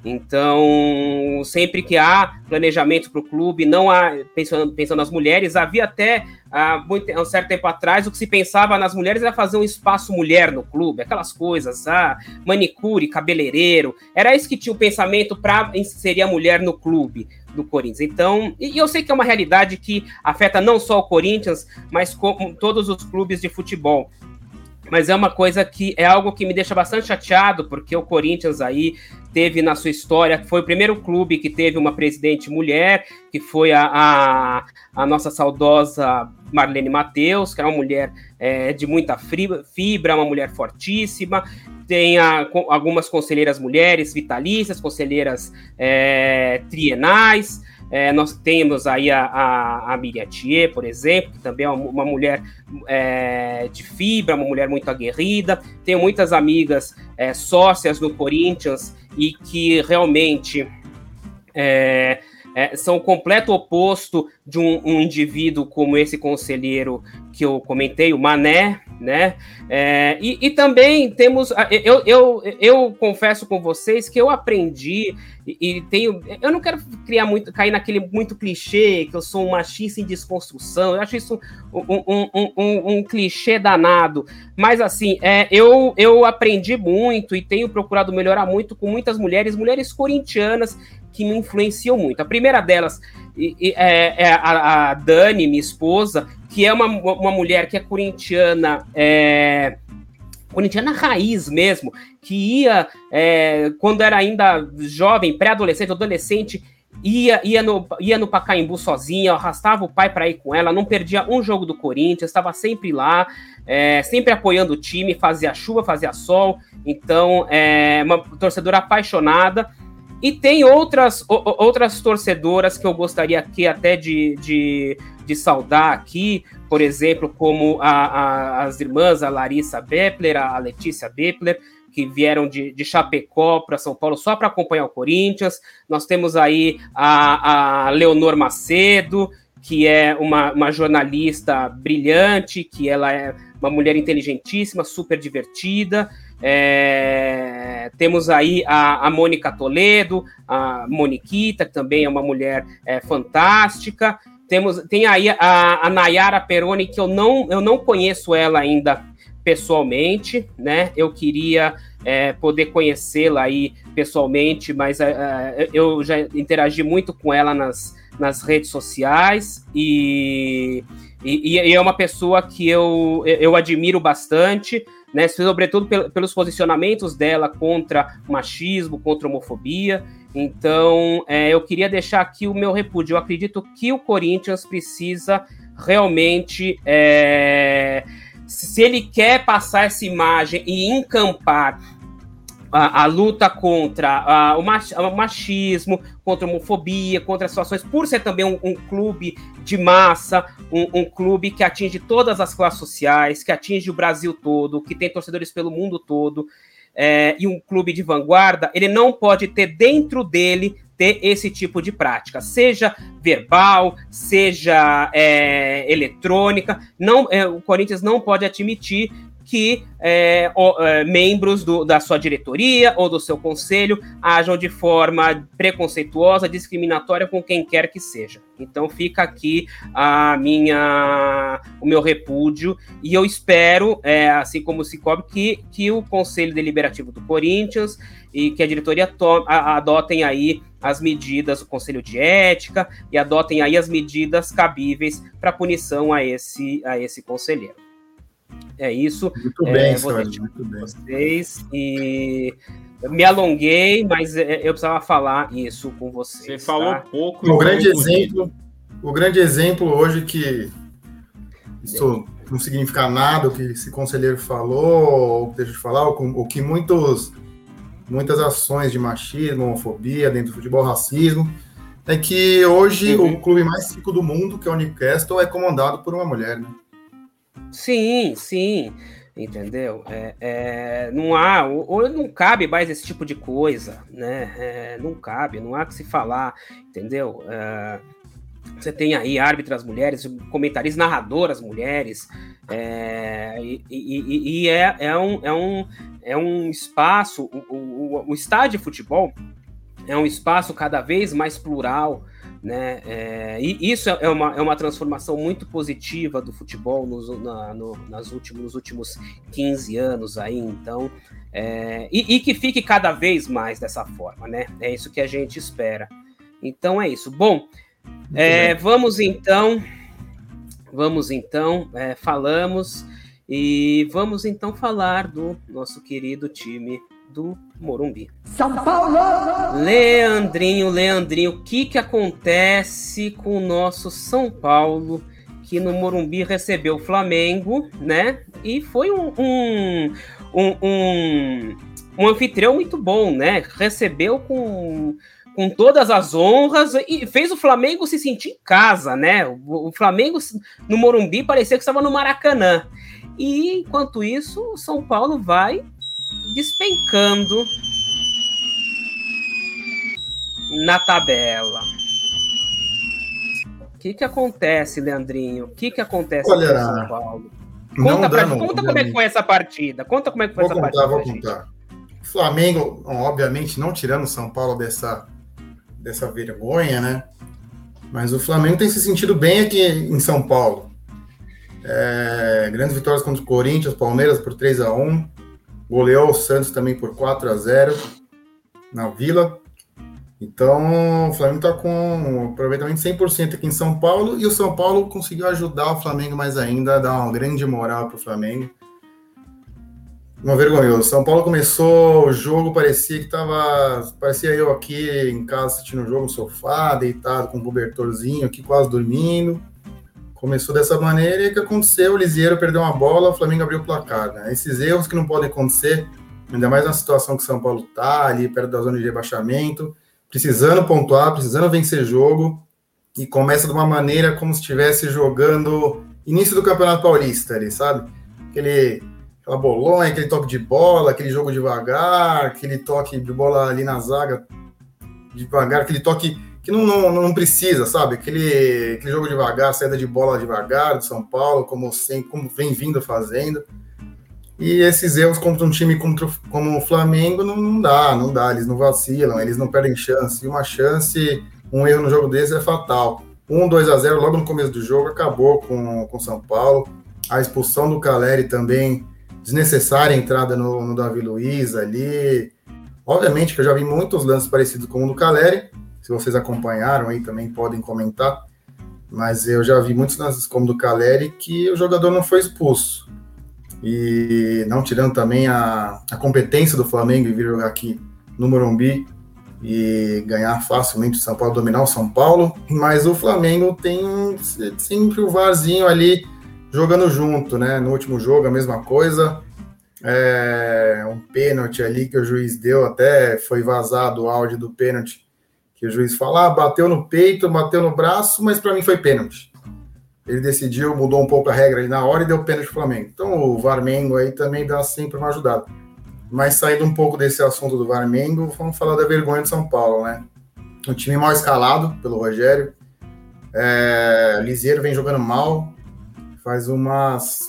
Então, sempre que há planejamento para o clube, não há pensando, pensando nas mulheres, havia até há, muito, há um certo tempo atrás o que se pensava nas mulheres era fazer um espaço mulher no clube, aquelas coisas, ah, manicure, cabeleireiro, era isso que tinha o pensamento para inserir a mulher no clube do Corinthians. Então, e eu sei que é uma realidade que afeta não só o Corinthians, mas como todos os clubes de futebol mas é uma coisa que é algo que me deixa bastante chateado, porque o Corinthians aí teve na sua história, foi o primeiro clube que teve uma presidente mulher, que foi a, a, a nossa saudosa Marlene Mateus, que era uma mulher é, de muita fibra, uma mulher fortíssima. Tem a, algumas conselheiras mulheres vitalícias, conselheiras é, trienais. É, nós temos aí a, a, a Miriam Thier, por exemplo, que também é uma, uma mulher é, de fibra, uma mulher muito aguerrida. Tenho muitas amigas é, sócias no Corinthians e que realmente é, é, são o completo oposto de um, um, indivíduo como esse conselheiro que eu comentei, o Mané, né? É, e, e, também temos. Eu, eu, eu confesso com vocês que eu aprendi e, e, tenho. Eu não quero criar muito, cair naquele muito clichê que eu sou um machista em desconstrução. Eu acho isso um, um, um, um clichê danado. Mas assim, é, eu, eu aprendi muito e tenho procurado melhorar muito com muitas mulheres, mulheres corintianas que me influenciam muito. A primeira delas é, é a, a, Dani, minha esposa, que é uma, uma mulher que é corintiana. É, corintiana raiz mesmo, que ia, é, quando era ainda jovem, pré-adolescente, adolescente, ia, ia, no, ia no Pacaembu sozinha, arrastava o pai para ir com ela, não perdia um jogo do Corinthians, estava sempre lá, é, sempre apoiando o time, fazia chuva, fazia sol, então é uma torcedora apaixonada. E tem outras, outras torcedoras que eu gostaria aqui até de, de, de saudar aqui, por exemplo, como a, a, as irmãs, a Larissa Bepler, a Letícia Bepler, que vieram de, de Chapecó para São Paulo só para acompanhar o Corinthians. Nós temos aí a, a Leonor Macedo, que é uma, uma jornalista brilhante, que ela é uma mulher inteligentíssima, super divertida. É, temos aí a, a Mônica Toledo, a Moniquita, que também é uma mulher é, fantástica. Temos, tem aí a, a Nayara Peroni, que eu não, eu não conheço ela ainda pessoalmente, né? Eu queria é, poder conhecê-la aí pessoalmente, mas é, é eu já interagi muito com ela nas, nas redes sociais e, e, e é uma pessoa que eu, eu admiro bastante né, sobretudo pelos posicionamentos dela contra machismo, contra homofobia. Então, é, eu queria deixar aqui o meu repúdio. Eu acredito que o Corinthians precisa realmente. É, se ele quer passar essa imagem e encampar a, a, luta contra a, o, machismo, contra a homofobia, contra as situações, por ser também um, um clube de massa, um, um, clube que atinge todas as classes sociais, que atinge o Brasil todo, que tem torcedores pelo mundo todo, é, e um clube de vanguarda, ele não pode ter dentro dele ter esse tipo de prática, seja verbal, seja é, eletrônica. Não, é, o Corinthians não pode admitir que é, é, membros do, da sua diretoria ou do seu conselho ajam de forma preconceituosa, discriminatória com quem quer que seja. Então fica aqui a minha, o meu repúdio e eu espero, é, assim como o Cicobi, que, que o Conselho Deliberativo do Corinthians e que a diretoria to, a, adotem aí as medidas, o Conselho de Ética e adotem aí as medidas cabíveis para punição a esse, a esse conselheiro. É isso. Muito é, bem, vou muito bem. vocês e me alonguei, mas é, eu precisava falar isso com vocês. Você tá? falou pouco. O grande exemplo, o grande exemplo hoje que isso não significa nada o que esse conselheiro falou, ou que deixa de falar, o que muitos muitas ações de machismo, homofobia dentro do futebol, racismo, é que hoje uhum. o clube mais rico do mundo, que é o Newcastle, é comandado por uma mulher, né? Sim, sim, entendeu? É, é, não há, ou não cabe mais esse tipo de coisa, né? É, não cabe, não há que se falar, entendeu? É, você tem aí árbitras mulheres, comentaristas, narradoras mulheres, é, e, e, e é, é, um, é, um, é um espaço, o, o, o estádio de futebol é um espaço cada vez mais plural, né? É, e isso é uma, é uma transformação muito positiva do futebol nos, na, no, nas últimos, nos últimos 15 anos aí, então, é, e, e, que fique cada vez mais dessa forma, né? É isso que a gente espera. Então é isso. Bom, é, vamos então, vamos então, é, falamos e vamos então falar do nosso querido time do Morumbi. São Paulo! Leandrinho, Leandrinho, o que, que acontece com o nosso São Paulo, que no Morumbi recebeu o Flamengo, né? E foi um, um, um, um, um anfitrião muito bom, né? Recebeu com com todas as honras e fez o Flamengo se sentir em casa, né? O, o Flamengo no Morumbi parecia que estava no Maracanã. E enquanto isso, o São Paulo vai despencando na tabela. O que, que acontece, Leandrinho? O que, que acontece Olha, com São Paulo? Conta, pra, não, conta como é que foi essa partida. Conta como é que foi vou essa contar, partida. Vou contar. Flamengo, obviamente, não tirando São Paulo dessa, dessa vergonha, né? Mas o Flamengo tem se sentido bem aqui em São Paulo. É, grandes vitórias contra o Corinthians, Palmeiras por 3 a 1 Goleou o Santos também por 4 a 0 na Vila. Então, o Flamengo está com um aproveitamento 100% aqui em São Paulo e o São Paulo conseguiu ajudar o Flamengo mais ainda, dar uma grande moral para o Flamengo. Uma vergonhoso. São Paulo começou o jogo, parecia que tava. Parecia eu aqui em casa assistindo o jogo no sofá, deitado com um cobertorzinho aqui, quase dormindo. Começou dessa maneira e o que aconteceu? O Lisieiro perdeu uma bola, o Flamengo abriu o placar. Né? Esses erros que não podem acontecer, ainda mais na situação que o São Paulo tá, ali perto da zona de rebaixamento, precisando pontuar, precisando vencer jogo, e começa de uma maneira como se estivesse jogando início do Campeonato Paulista ali, sabe? Aquele, aquela bolonha, aquele toque de bola, aquele jogo devagar, aquele toque de bola ali na zaga devagar, aquele toque que não, não, não precisa, sabe? Aquele, aquele jogo devagar, saída de bola devagar do São Paulo, como, como vem vindo fazendo. E esses erros contra um time contra, como o Flamengo não, não dá, não dá, eles não vacilam, eles não perdem chance. E uma chance, um erro no jogo desse é fatal. 1, 2 a 0 logo no começo do jogo, acabou com o São Paulo. A expulsão do Caleri também, desnecessária entrada no, no Davi Luiz ali. Obviamente que eu já vi muitos lances parecidos com o do Caleri, se vocês acompanharam aí também podem comentar. Mas eu já vi muitos lances como do Caleri que o jogador não foi expulso. E não tirando também a, a competência do Flamengo em vir jogar aqui no Morumbi e ganhar facilmente o São Paulo, dominar o São Paulo. Mas o Flamengo tem sempre o Varzinho ali jogando junto, né? No último jogo, a mesma coisa. É, um pênalti ali que o juiz deu, até foi vazado o áudio do pênalti que o juiz fala, ah, bateu no peito, bateu no braço, mas para mim foi pênalti. Ele decidiu, mudou um pouco a regra ali na hora e deu pênalti pro Flamengo. Então o Varmengo aí também dá sempre uma ajudada. Mas saindo um pouco desse assunto do Varmengo, vamos falar da vergonha de São Paulo, né? Um time mal escalado pelo Rogério. É, Liseiro vem jogando mal, faz umas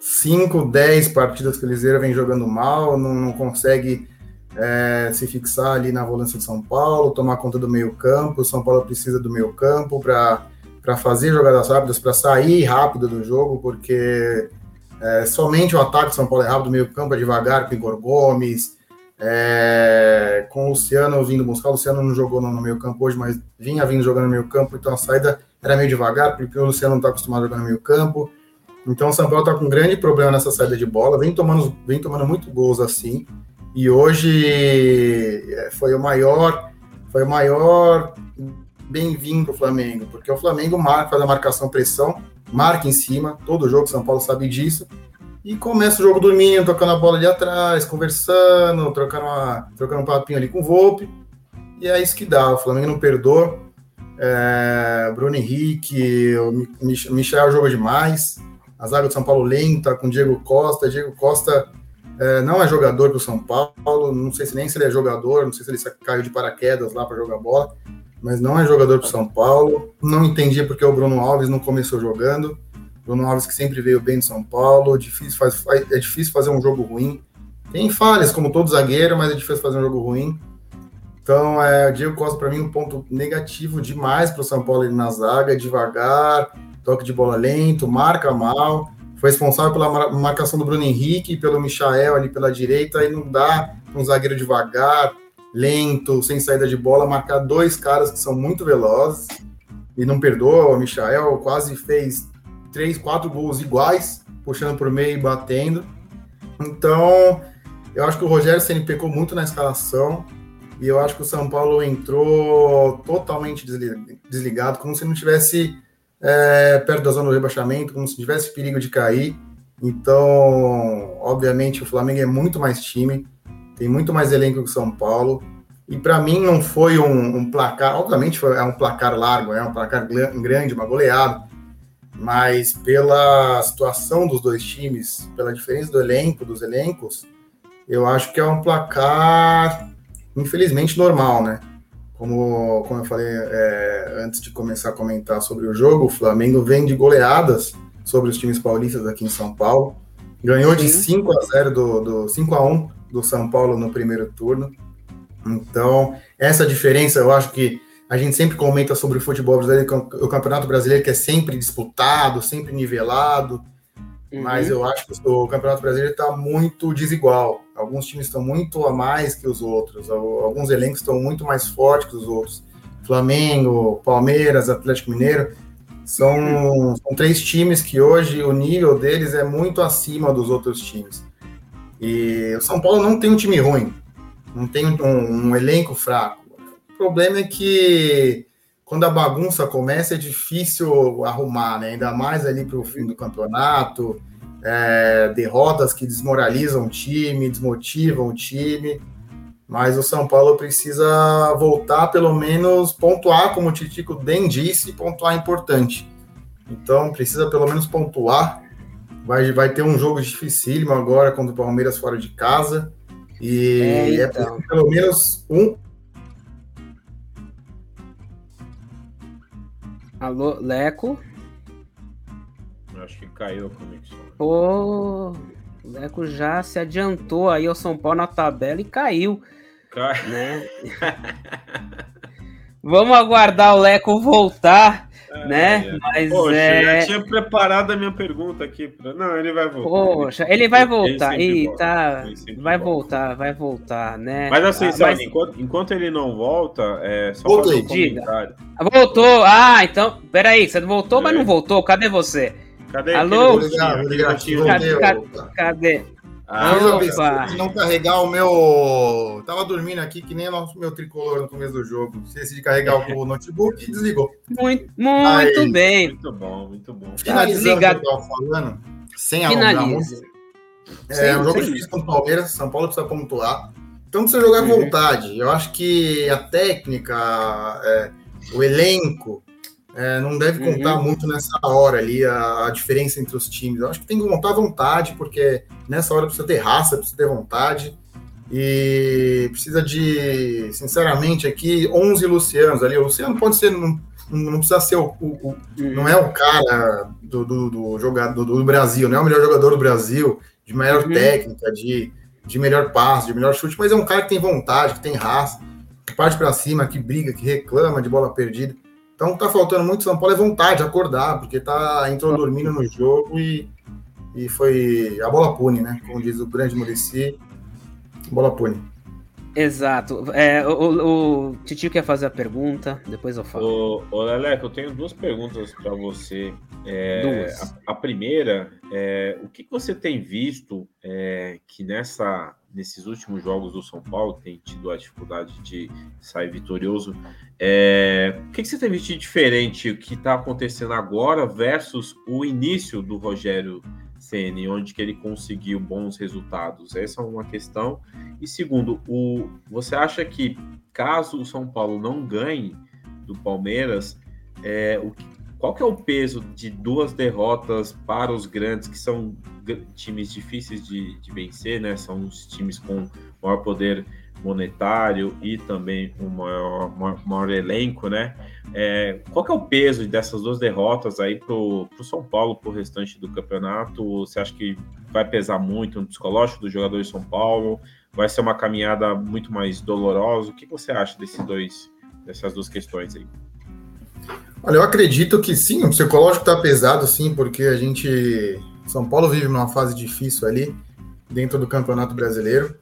5, 10 partidas que o Liseira vem jogando mal, não, não consegue é, se fixar ali na volância de São Paulo, tomar conta do meio campo. O São Paulo precisa do meio campo para fazer jogadas rápidas, para sair rápido do jogo, porque é, somente o ataque do São Paulo é rápido, o meio campo é devagar, com Igor Gomes, é, com o Luciano vindo buscar. O Luciano não jogou no meio campo hoje, mas vinha vindo jogando no meio campo, então a saída era meio devagar, porque o Luciano não está acostumado a jogar no meio campo. Então o São Paulo está com um grande problema nessa saída de bola, vem tomando, vem tomando muito gols assim. E hoje é, foi o maior, foi o maior bem-vindo para o Flamengo, porque o Flamengo marca, faz a marcação pressão, marca em cima, todo jogo São Paulo sabe disso, e começa o jogo dormindo, tocando a bola ali atrás, conversando, trocando, uma, trocando um papinho ali com o Volpe, e é isso que dá, o Flamengo não perdoa, é, Bruno Henrique, o Michel joga demais, a zaga do São Paulo lenta, com Diego Costa. Diego Costa é, não é jogador do São Paulo, não sei se nem se ele é jogador, não sei se ele caiu de paraquedas lá para jogar bola, mas não é jogador do São Paulo. Não entendi porque o Bruno Alves não começou jogando. Bruno Alves que sempre veio bem do São Paulo, difícil faz, é difícil fazer um jogo ruim. Tem falhas, como todo zagueiro, mas é difícil fazer um jogo ruim. Então, é, o Diego Costa, para mim, um ponto negativo demais para o São Paulo ir na zaga, devagar, toque de bola lento, marca mal. Foi responsável pela marcação do Bruno Henrique pelo Michael ali pela direita. E não dá um zagueiro devagar, lento, sem saída de bola, marcar dois caras que são muito velozes. E não perdoa. O Michael quase fez três, quatro gols iguais, puxando por meio e batendo. Então, eu acho que o Rogério Ceni pecou muito na escalação. E eu acho que o São Paulo entrou totalmente desligado, como se não tivesse é, perto da zona do rebaixamento, como se tivesse perigo de cair. Então, obviamente, o Flamengo é muito mais time, tem muito mais elenco que o São Paulo. E para mim não foi um, um, placar, obviamente foi, é um placar largo, é um placar grande, uma goleada, mas pela situação dos dois times, pela diferença do elenco, dos elencos, eu acho que é um placar, infelizmente, normal, né? Como, como eu falei é, antes de começar a comentar sobre o jogo, o Flamengo vem de goleadas sobre os times paulistas aqui em São Paulo. Ganhou de 5 a 0 do, do 5 a 1 do São Paulo no primeiro turno. Então, essa diferença, eu acho que a gente sempre comenta sobre o futebol brasileiro, o Campeonato Brasileiro que é sempre disputado, sempre nivelado, uhum. mas eu acho que o Campeonato Brasileiro está muito desigual. Alguns times estão muito a mais que os outros, alguns elencos estão muito mais fortes que os outros. Flamengo, Palmeiras, Atlético Mineiro, são, são três times que hoje o nível deles é muito acima dos outros times. E o São Paulo não tem um time ruim, não tem um, um elenco fraco. O problema é que quando a bagunça começa é difícil arrumar, né? ainda mais ali para o fim do campeonato é, derrotas que desmoralizam o time, desmotivam o time. Mas o São Paulo precisa voltar, pelo menos pontuar, como o Titico bem disse, pontuar é importante. Então precisa pelo menos pontuar. Vai, vai ter um jogo dificílimo agora contra o Palmeiras fora de casa. E é, é então. é pelo menos um. Alô, Leco? acho que caiu a conexão. Pô, o Leco já se adiantou aí ao São Paulo na tabela e caiu. Cai. Né? Vamos aguardar o Leco voltar, é, né? É. Mas Poxa, é... eu tinha preparado a minha pergunta aqui. Pra... Não, ele vai voltar. Poxa, ele vai voltar. E tá, vai volta. voltar, vai voltar, né? Mas assim, ah, sabe, mas... Enquanto, enquanto, ele não volta, é só Voltei. fazer um comentário. Voltou. Ah, então, peraí, você voltou, é. mas não voltou. Cadê você? Cadê? Alô? Cadê? Cadê? Ah, eu não carregar o meu. Tava dormindo aqui que nem o meu tricolor no começo do jogo. Esqueci de carregar o notebook e desligou. Muito, muito Aí, bem. Muito bom, muito bom. Finalizando o que eu tava falando, sem alongar muito. É um jogo difícil contra o Palmeiras. São Paulo precisa pontuar. Então precisa jogar com uhum. vontade. Eu acho que a técnica, é, o elenco, é, não deve contar uhum. muito nessa hora ali a, a, diferença entre os times. Eu acho que tem que montar vontade, porque nessa hora precisa ter raça, precisa ter vontade. E precisa de, sinceramente, aqui 11 Lucianos ali. O Luciano pode ser, não, não precisa ser o, o, o não é o cara do, do, do jogador do, Brasil, não é o melhor jogador do Brasil, de melhor uhum. técnica, de, de melhor passe, de melhor chute, mas é um cara que tem vontade, que tem raça, que parte para cima, que briga, que reclama de bola perdida. Então tá faltando muito São Paulo é vontade, acordar, porque tá entrou dormindo no jogo e, e foi a bola pune, né? Como diz o grande Murici, bola pune. Exato. É, o, o Titio quer fazer a pergunta, depois eu falo. Ô, ô Leleco, eu tenho duas perguntas para você. É, duas. A, a, primeira é o que, você tem visto é, que nessa, nesses últimos jogos do São Paulo tem tido a dificuldade de sair vitorioso. É, o que, que você tem visto de diferente o que está acontecendo agora versus o início do Rogério CN, onde que ele conseguiu bons resultados? Essa é uma questão. E segundo, o, você acha que caso o São Paulo não ganhe do Palmeiras, é, o, qual que é o peso de duas derrotas para os grandes, que são times difíceis de, de vencer, né? São os times com maior poder monetário e também um maior, maior, maior elenco, né? É, qual que é o peso dessas duas derrotas aí para o São Paulo, para o restante do campeonato? Você acha que vai pesar muito no psicológico dos jogadores de São Paulo? Vai ser uma caminhada muito mais dolorosa? O que você acha desses dois, dessas duas questões aí? Olha, eu acredito que sim, o psicológico está pesado, sim, porque a gente. São Paulo vive numa fase difícil ali, dentro do Campeonato Brasileiro.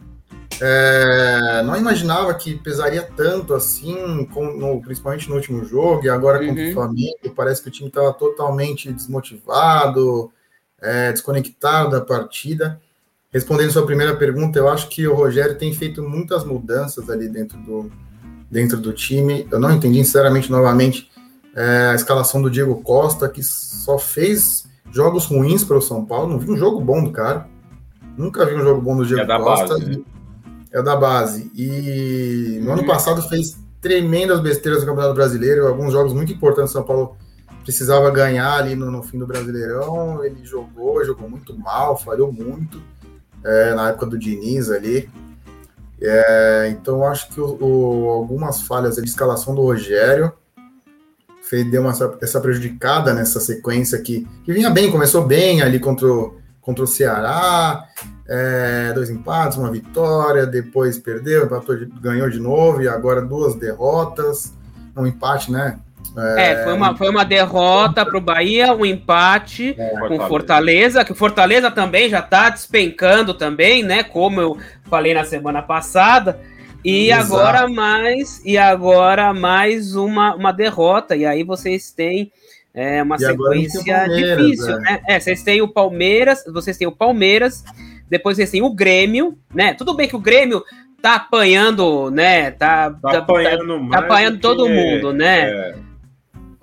É, não imaginava que pesaria tanto assim, com, no, principalmente no último jogo, e agora uhum. contra o uhum. Flamengo. Parece que o time estava totalmente desmotivado, é, desconectado da partida. Respondendo sua primeira pergunta, eu acho que o Rogério tem feito muitas mudanças ali dentro do, dentro do time. Eu não entendi, sinceramente, novamente, é, a escalação do Diego Costa, que só fez jogos ruins para o São Paulo. Não vi um jogo bom do cara. Nunca vi um jogo bom do Diego é Costa. Base, né? é da base. E no ano uhum. passado fez tremendas besteiras no Campeonato Brasileiro, alguns jogos muito importantes. São Paulo precisava ganhar ali no, no fim do Brasileirão. Ele jogou, jogou muito mal, falhou muito é, na época do Diniz ali. É, então acho que o, o, algumas falhas de escalação do Rogério fez, deu uma, essa prejudicada nessa sequência que, que vinha bem, começou bem ali contra o, contra o Ceará, é, dois empates, uma vitória, depois perdeu, empatou, ganhou de novo, e agora duas derrotas, um empate, né? É, é foi, uma, foi uma derrota para o Bahia, um empate é, com Fortaleza. Fortaleza, que o Fortaleza também já está despencando também, né? Como eu falei na semana passada. E Exato. agora mais, e agora mais uma, uma derrota. E aí vocês têm é, uma e sequência difícil, é. né? É, vocês têm o Palmeiras, vocês têm o Palmeiras, depois assim, o Grêmio, né? Tudo bem que o Grêmio tá apanhando, né? Tá, tá, tá apanhando, tá, tá apanhando todo mundo, né? É.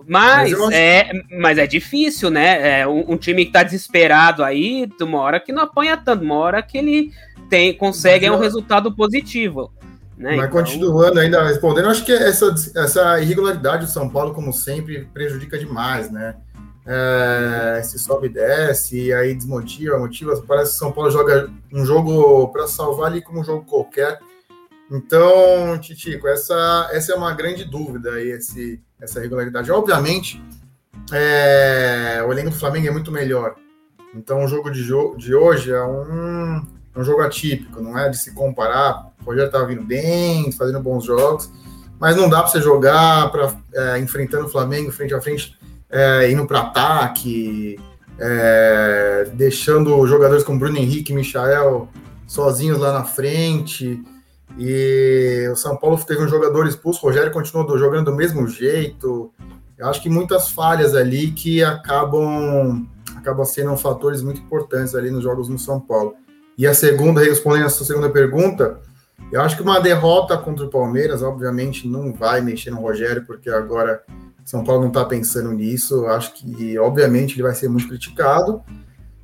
Mas, mas é, mas é difícil, né? É um, um, time que tá desesperado aí, uma hora que não apanha tanto, uma hora que ele tem, consegue eu... um resultado positivo. Né? Mas então... continuando ainda respondendo, acho que essa, essa irregularidade do São Paulo, como sempre, prejudica demais, né? é, se sobe e desce, aí desmotiva, motiva. Parece que o São Paulo joga um jogo para salvar ali como um jogo qualquer. Então, Titico, essa, essa é uma grande dúvida aí, esse, essa regularidade. Obviamente, é, o elenco do Flamengo é muito melhor. Então, o jogo de, jo de hoje é um, é um jogo atípico, não é de se comparar. O Rogério estava vindo bem, fazendo bons jogos, mas não dá para você jogar pra, é, enfrentando o Flamengo frente a frente é, indo para ataque, é, deixando jogadores como Bruno Henrique e Michael sozinhos lá na frente. E o São Paulo teve um jogador expulso, o Rogério continuou jogando do mesmo jeito. Eu acho que muitas falhas ali que acabam, acabam sendo fatores muito importantes ali nos jogos no São Paulo. E a segunda, respondendo a sua segunda pergunta, eu acho que uma derrota contra o Palmeiras, obviamente, não vai mexer no Rogério, porque agora são Paulo não está pensando nisso. Acho que, obviamente, ele vai ser muito criticado.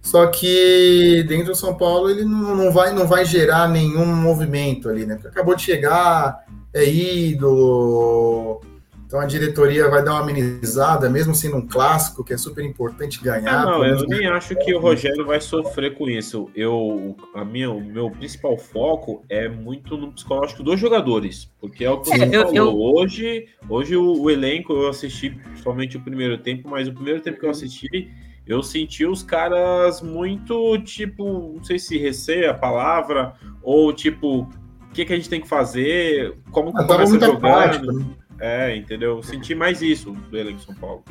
Só que dentro do São Paulo ele não, não, vai, não vai gerar nenhum movimento ali, né? Porque acabou de chegar, é ídolo, Então a diretoria vai dar uma amenizada, mesmo sendo um clássico, que é super importante ganhar. Ah, não, eu nem acho que o Rogério vai sofrer com isso. Eu, a minha, o meu principal foco é muito no psicológico dos jogadores, porque é o que você é, falou. Eu... Hoje, hoje o, o, elenco eu assisti somente o primeiro tempo, mas o primeiro tempo que eu assisti eu senti os caras muito tipo, não sei se receia a palavra ou tipo, o que, que a gente tem que fazer, como que começa jogando. Prática, né? É, entendeu? Senti mais isso do elenco São Paulo.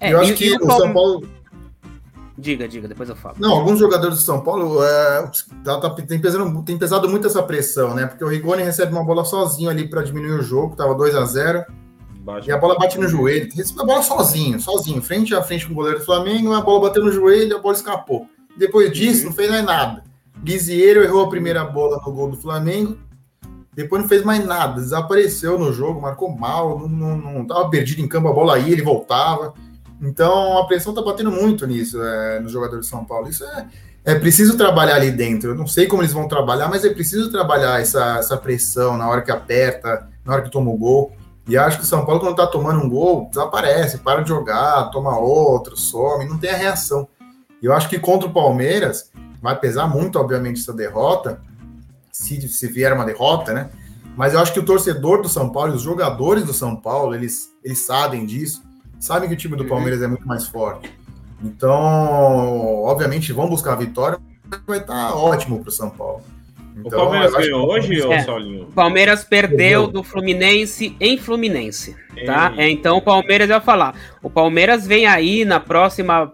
É, eu acho que o São Paulo. Diga, diga, depois eu falo. Não, alguns jogadores do São Paulo é, tá, tá, tem, pesado, tem pesado muito essa pressão, né? Porque o Rigoni recebe uma bola sozinho ali para diminuir o jogo, tava 2 a 0 Baixa e a bola bate no joelho. Recebe a bola sozinho, sozinho, frente a frente com o goleiro do Flamengo, a bola bateu no joelho, a bola escapou. Depois disso, uhum. não fez mais nada. Guizieiro errou a primeira bola no gol do Flamengo, depois não fez mais nada, desapareceu no jogo, marcou mal, não, não, não tava perdido em campo, a bola ia, ele voltava. Então a pressão tá batendo muito nisso, é, nos jogadores de São Paulo. Isso é, é preciso trabalhar ali dentro. Eu não sei como eles vão trabalhar, mas é preciso trabalhar essa, essa pressão na hora que aperta, na hora que toma o gol. E acho que o São Paulo, quando tá tomando um gol, desaparece, para de jogar, toma outro, some, não tem a reação. E eu acho que contra o Palmeiras vai pesar muito, obviamente, essa derrota, se, se vier uma derrota, né? Mas eu acho que o torcedor do São Paulo, os jogadores do São Paulo, eles, eles sabem disso, sabem que o time do uhum. Palmeiras é muito mais forte. Então, obviamente, vão buscar a vitória, vai estar tá ótimo para o São Paulo. Então, o Palmeiras ganhou hoje, é, ou Saulinho? O Palmeiras perdeu do Fluminense em Fluminense, tá? É, então o Palmeiras vai falar. O Palmeiras vem aí na próxima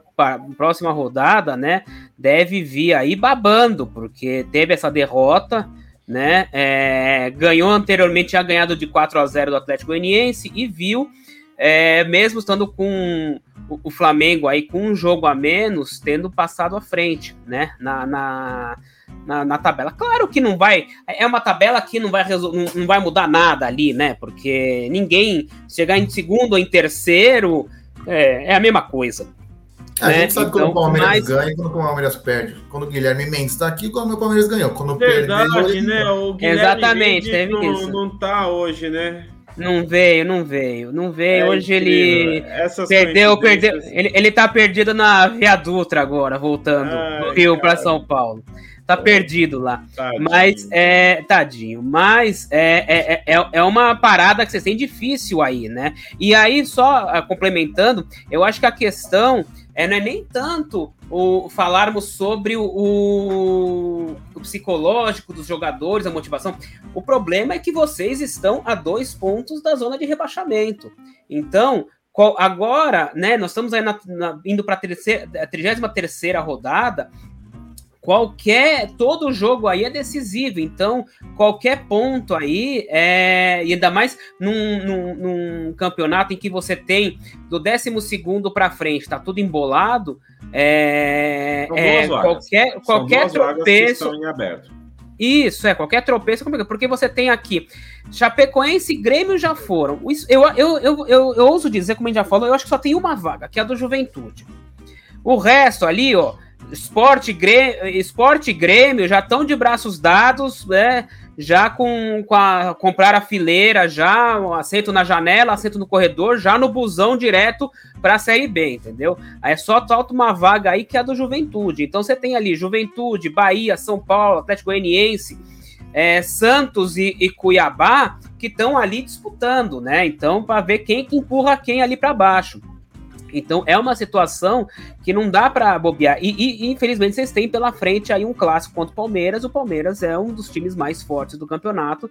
próxima rodada, né? Deve vir aí babando, porque teve essa derrota, né? É, ganhou anteriormente, tinha ganhado de 4 a 0 do Atlético Goianiense e viu, é, mesmo estando com o, Flamengo aí com um jogo a menos, tendo passado à frente, né? Na, na, na, na, tabela. Claro que não vai. É uma tabela que não vai, não, não vai mudar nada ali, né? Porque ninguém chegar em segundo ou em terceiro é, é a mesma coisa. A né? gente sabe então, quando o Palmeiras mas... ganha e quando o Palmeiras perde. Quando o Guilherme Mendes está aqui, quando o Palmeiras ganhou. Quando Verdade, perdeu, né? O Guilherme Exatamente, teve não, isso. Não tá hoje, né? Não veio, não veio, não veio. É hoje ele perdeu, perdeu. Ele, ele tá perdido na Via Dutra agora, voltando do Rio para São Paulo. Tá perdido lá. Tadinho. Mas é. Tadinho. Mas é, é, é, é uma parada que você tem difícil aí, né? E aí, só ah, complementando, eu acho que a questão é, não é nem tanto o falarmos sobre o, o, psicológico dos jogadores, a motivação. O problema é que vocês estão a dois pontos da zona de rebaixamento. Então, qual, agora, né, nós estamos aí na, na, indo para a 33 rodada qualquer todo jogo aí é decisivo então qualquer ponto aí é e ainda mais num, num, num campeonato em que você tem do 12 segundo para frente tá tudo embolado é, é qualquer qualquer tropeço isso é qualquer tropeço porque você tem aqui Chapecoense e Grêmio já foram. Eu, eu, eu, eu, eu ouso dizer como a gente já falou eu acho que só tem uma vaga que é a do Juventude. O resto ali ó Esporte, Grêmio, Esporte Grêmio já estão de braços dados, né? Já com, com a, comprar a fileira, já um assento na janela, assento no corredor, já no busão direto para a Série B, entendeu? Aí é só falta uma vaga aí que é a do Juventude. Então você tem ali Juventude, Bahia, São Paulo, Atlético Goianiense, é, Santos e, e Cuiabá que estão ali disputando, né? Então para ver quem que empurra quem ali para baixo. Então é uma situação que não dá para bobear. E, e, infelizmente vocês têm pela frente aí um clássico contra o Palmeiras. O Palmeiras é um dos times mais fortes do campeonato.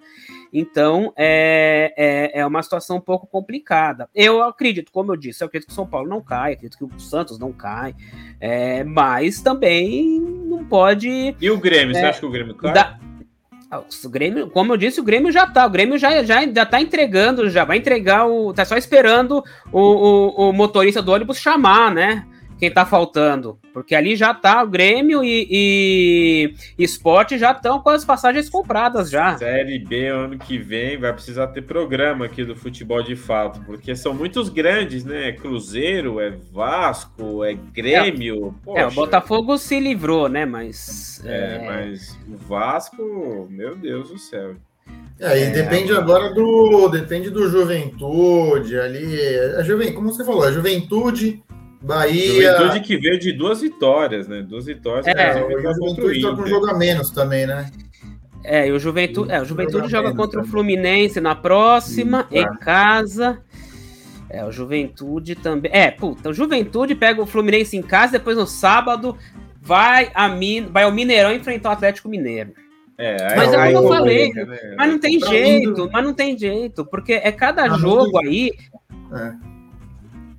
Então é, é, é, uma situação um pouco complicada. Eu acredito, como eu disse, eu acredito que o São Paulo não cai, acredito que o Santos não cai. É, mas também não pode. E o Grêmio? você é, acha que o Grêmio cai? Da, o Grêmio, como eu disse, o Grêmio já tá. O Grêmio já, já, já tá entregando, já vai entregar o. tá só esperando o, o, o motorista do ônibus chamar, né? Quem tá faltando. Porque ali já tá o Grêmio e, e, Esporte já estão com as passagens compradas já. Série B ano que vem vai precisar ter programa aqui do futebol de fato, porque são muitos grandes, né? É Cruzeiro, é Vasco, é Grêmio. É, é o Botafogo se livrou, né? Mas. É, é, mas o Vasco, meu Deus do céu. É, e é, depende agora do. Depende do juventude ali. A juventude, como você falou, a juventude, Bahia. Juventude que veio de duas vitórias, né? Duas vitórias. É, o Juventude está com um jogo a menos também, né? É, e o Juventude, é, o Juventude joga, contra o Fluminense na próxima, em casa. É, o Juventude também. É, puta, o Juventude pega o Fluminense em casa, depois no sábado vai, a Min... vai ao Mineirão enfrentar o Atlético Mineiro. É, mas é como eu falei, né? mas não tem jeito, mas não tem jeito, porque é cada jogo aí. É.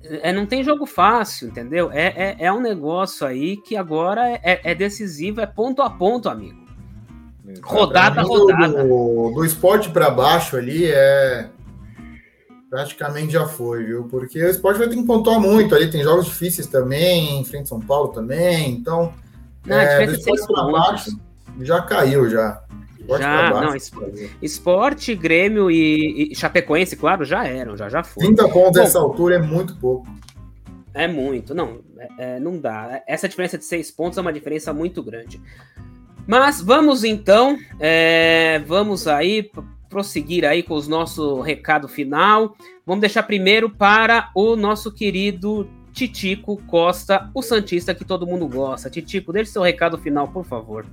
é. não tem jogo fácil, entendeu? É, é, é um negócio aí que agora é, é decisivo, é ponto a ponto, amigo. Rodada a rodada. Do, do esporte para baixo ali é. Praticamente já foi, viu? Porque o esporte vai ter que pontuar muito ali. Tem jogos difíceis também, em frente a São Paulo também. Então, não, é, do esporte para baixo já caiu já. Esporte já, não, esporte, esporte, Grêmio e, e, Chapecoense, claro, já eram, já, já foi. 30 pontos nessa altura é muito pouco. É muito, não, é, é, não dá. Essa diferença de seis pontos é uma diferença muito grande. Mas vamos então, é, vamos aí prosseguir aí com o nosso recado final. Vamos deixar primeiro para o nosso querido Titico Costa, o Santista que todo mundo gosta. Titico, deixe seu recado final, por favor.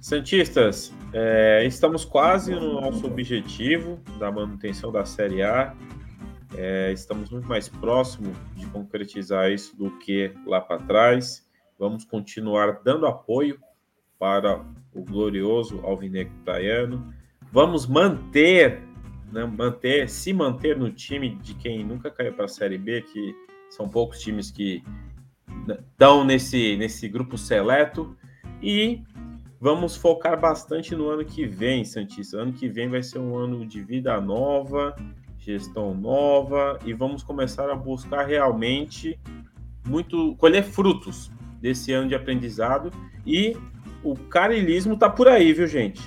Santistas, é, estamos quase no nosso objetivo da manutenção da Série A. É, estamos muito mais próximo de concretizar isso do que lá para trás. Vamos continuar dando apoio para o glorioso Alvinegro Praiano. Vamos manter, né, manter, se manter no time de quem nunca caiu para a Série B, que são poucos times que estão nesse, nesse grupo seleto. E Vamos focar bastante no ano que vem, Santista. Ano que vem vai ser um ano de vida nova, gestão nova e vamos começar a buscar realmente muito colher frutos desse ano de aprendizado e o carilismo tá por aí, viu, gente?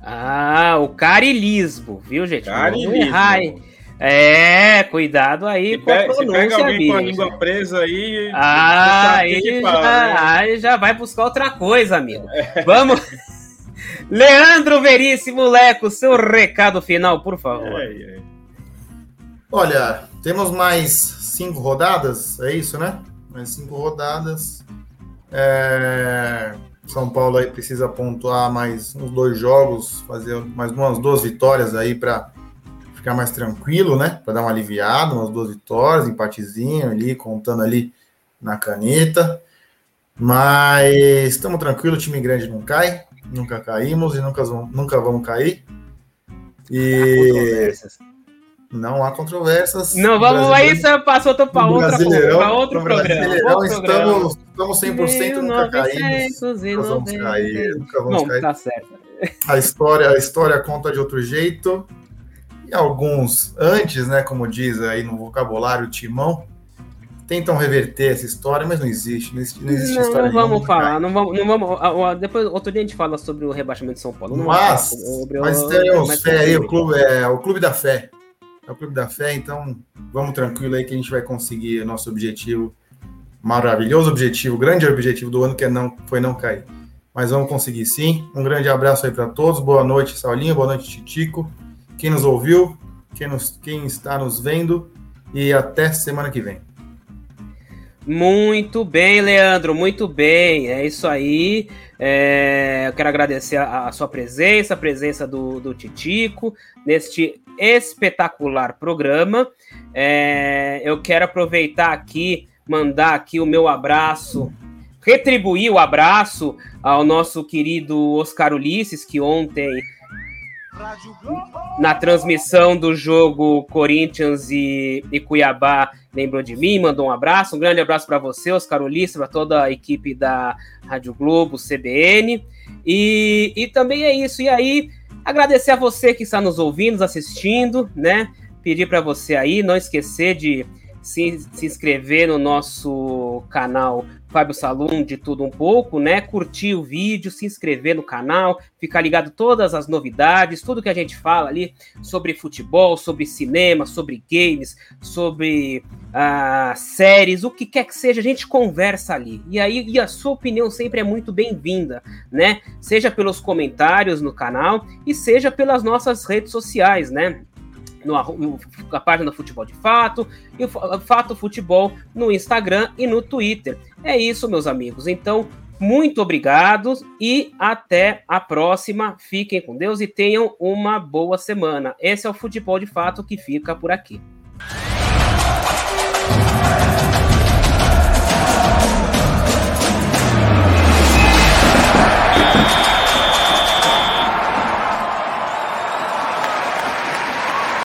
Ah, o carilismo, viu, gente? Carilismo. É, cuidado aí se com pega, a pronúncia, Se pega alguém bicho. com a língua presa aí... Ah, aí, fala, já, né? aí já vai buscar outra coisa, amigo. É. Vamos... Leandro Veríssimo Leco, seu recado final, por favor. É, é. Olha, temos mais cinco rodadas, é isso, né? Mais cinco rodadas. É... São Paulo aí precisa pontuar mais uns dois jogos, fazer mais umas duas vitórias aí para ficar mais tranquilo, né? Para dar uma aliviada, umas duas vitórias, empatezinho ali, contando ali na caneta. Mas estamos tranquilos, time grande não cai, nunca caímos e nunca, nunca vamos cair. E não há controvérsias. Não, vamos aí, você passou para outra pra outro programa. Outro estamos, estamos 100% nunca caímos. Nunca vamos cair, nunca vamos Bom, cair. Tá certo. A história, a história conta de outro jeito e alguns antes, né, como diz aí no vocabulário Timão, tentam reverter essa história, mas não existe. Não existe, não existe não, história. Não vamos falar, não vamos, não vamos. Depois, outro dia a gente fala sobre o rebaixamento de São Paulo. Não mas, sobre mas o, temos fé aí, o clube, é o clube da fé. É o clube da fé, então vamos tranquilo aí que a gente vai conseguir o nosso objetivo, maravilhoso objetivo, grande objetivo do ano que é não, foi não cair. Mas vamos conseguir sim. Um grande abraço aí para todos. Boa noite, Saulinho. Boa noite, Titico quem nos ouviu, quem, nos, quem está nos vendo e até semana que vem. Muito bem, Leandro, muito bem. É isso aí. É, eu quero agradecer a, a, sua presença, a presença do, do Titico neste espetacular programa. É, eu quero aproveitar aqui, mandar aqui o meu abraço, retribuir o abraço ao nosso querido Oscar Ulisses, que ontem na transmissão do jogo Corinthians e, e, Cuiabá, lembrou de mim, mandou um abraço. Um grande abraço para você, Oscar Ulisses, para toda a equipe da Rádio Globo, CBN. E, e também é isso. E aí, agradecer a você que está nos ouvindo, nos assistindo, né? Pedir para você aí não esquecer de se, se inscrever no nosso canal Fábio Salum de tudo um pouco, né? Curtir o vídeo, se inscrever no canal, ficar ligado todas as novidades, tudo que a gente fala ali sobre futebol, sobre cinema, sobre games, sobre uh, séries, o que quer que seja, a gente conversa ali. E aí, e a sua opinião sempre é muito bem-vinda, né? Seja pelos comentários no canal e seja pelas nossas redes sociais, né? No, a página Futebol de Fato e o Fato Futebol no Instagram e no Twitter. É isso, meus amigos. Então, muito obrigado e até a próxima. Fiquem com Deus e tenham uma boa semana. Esse é o Futebol de Fato que fica por aqui.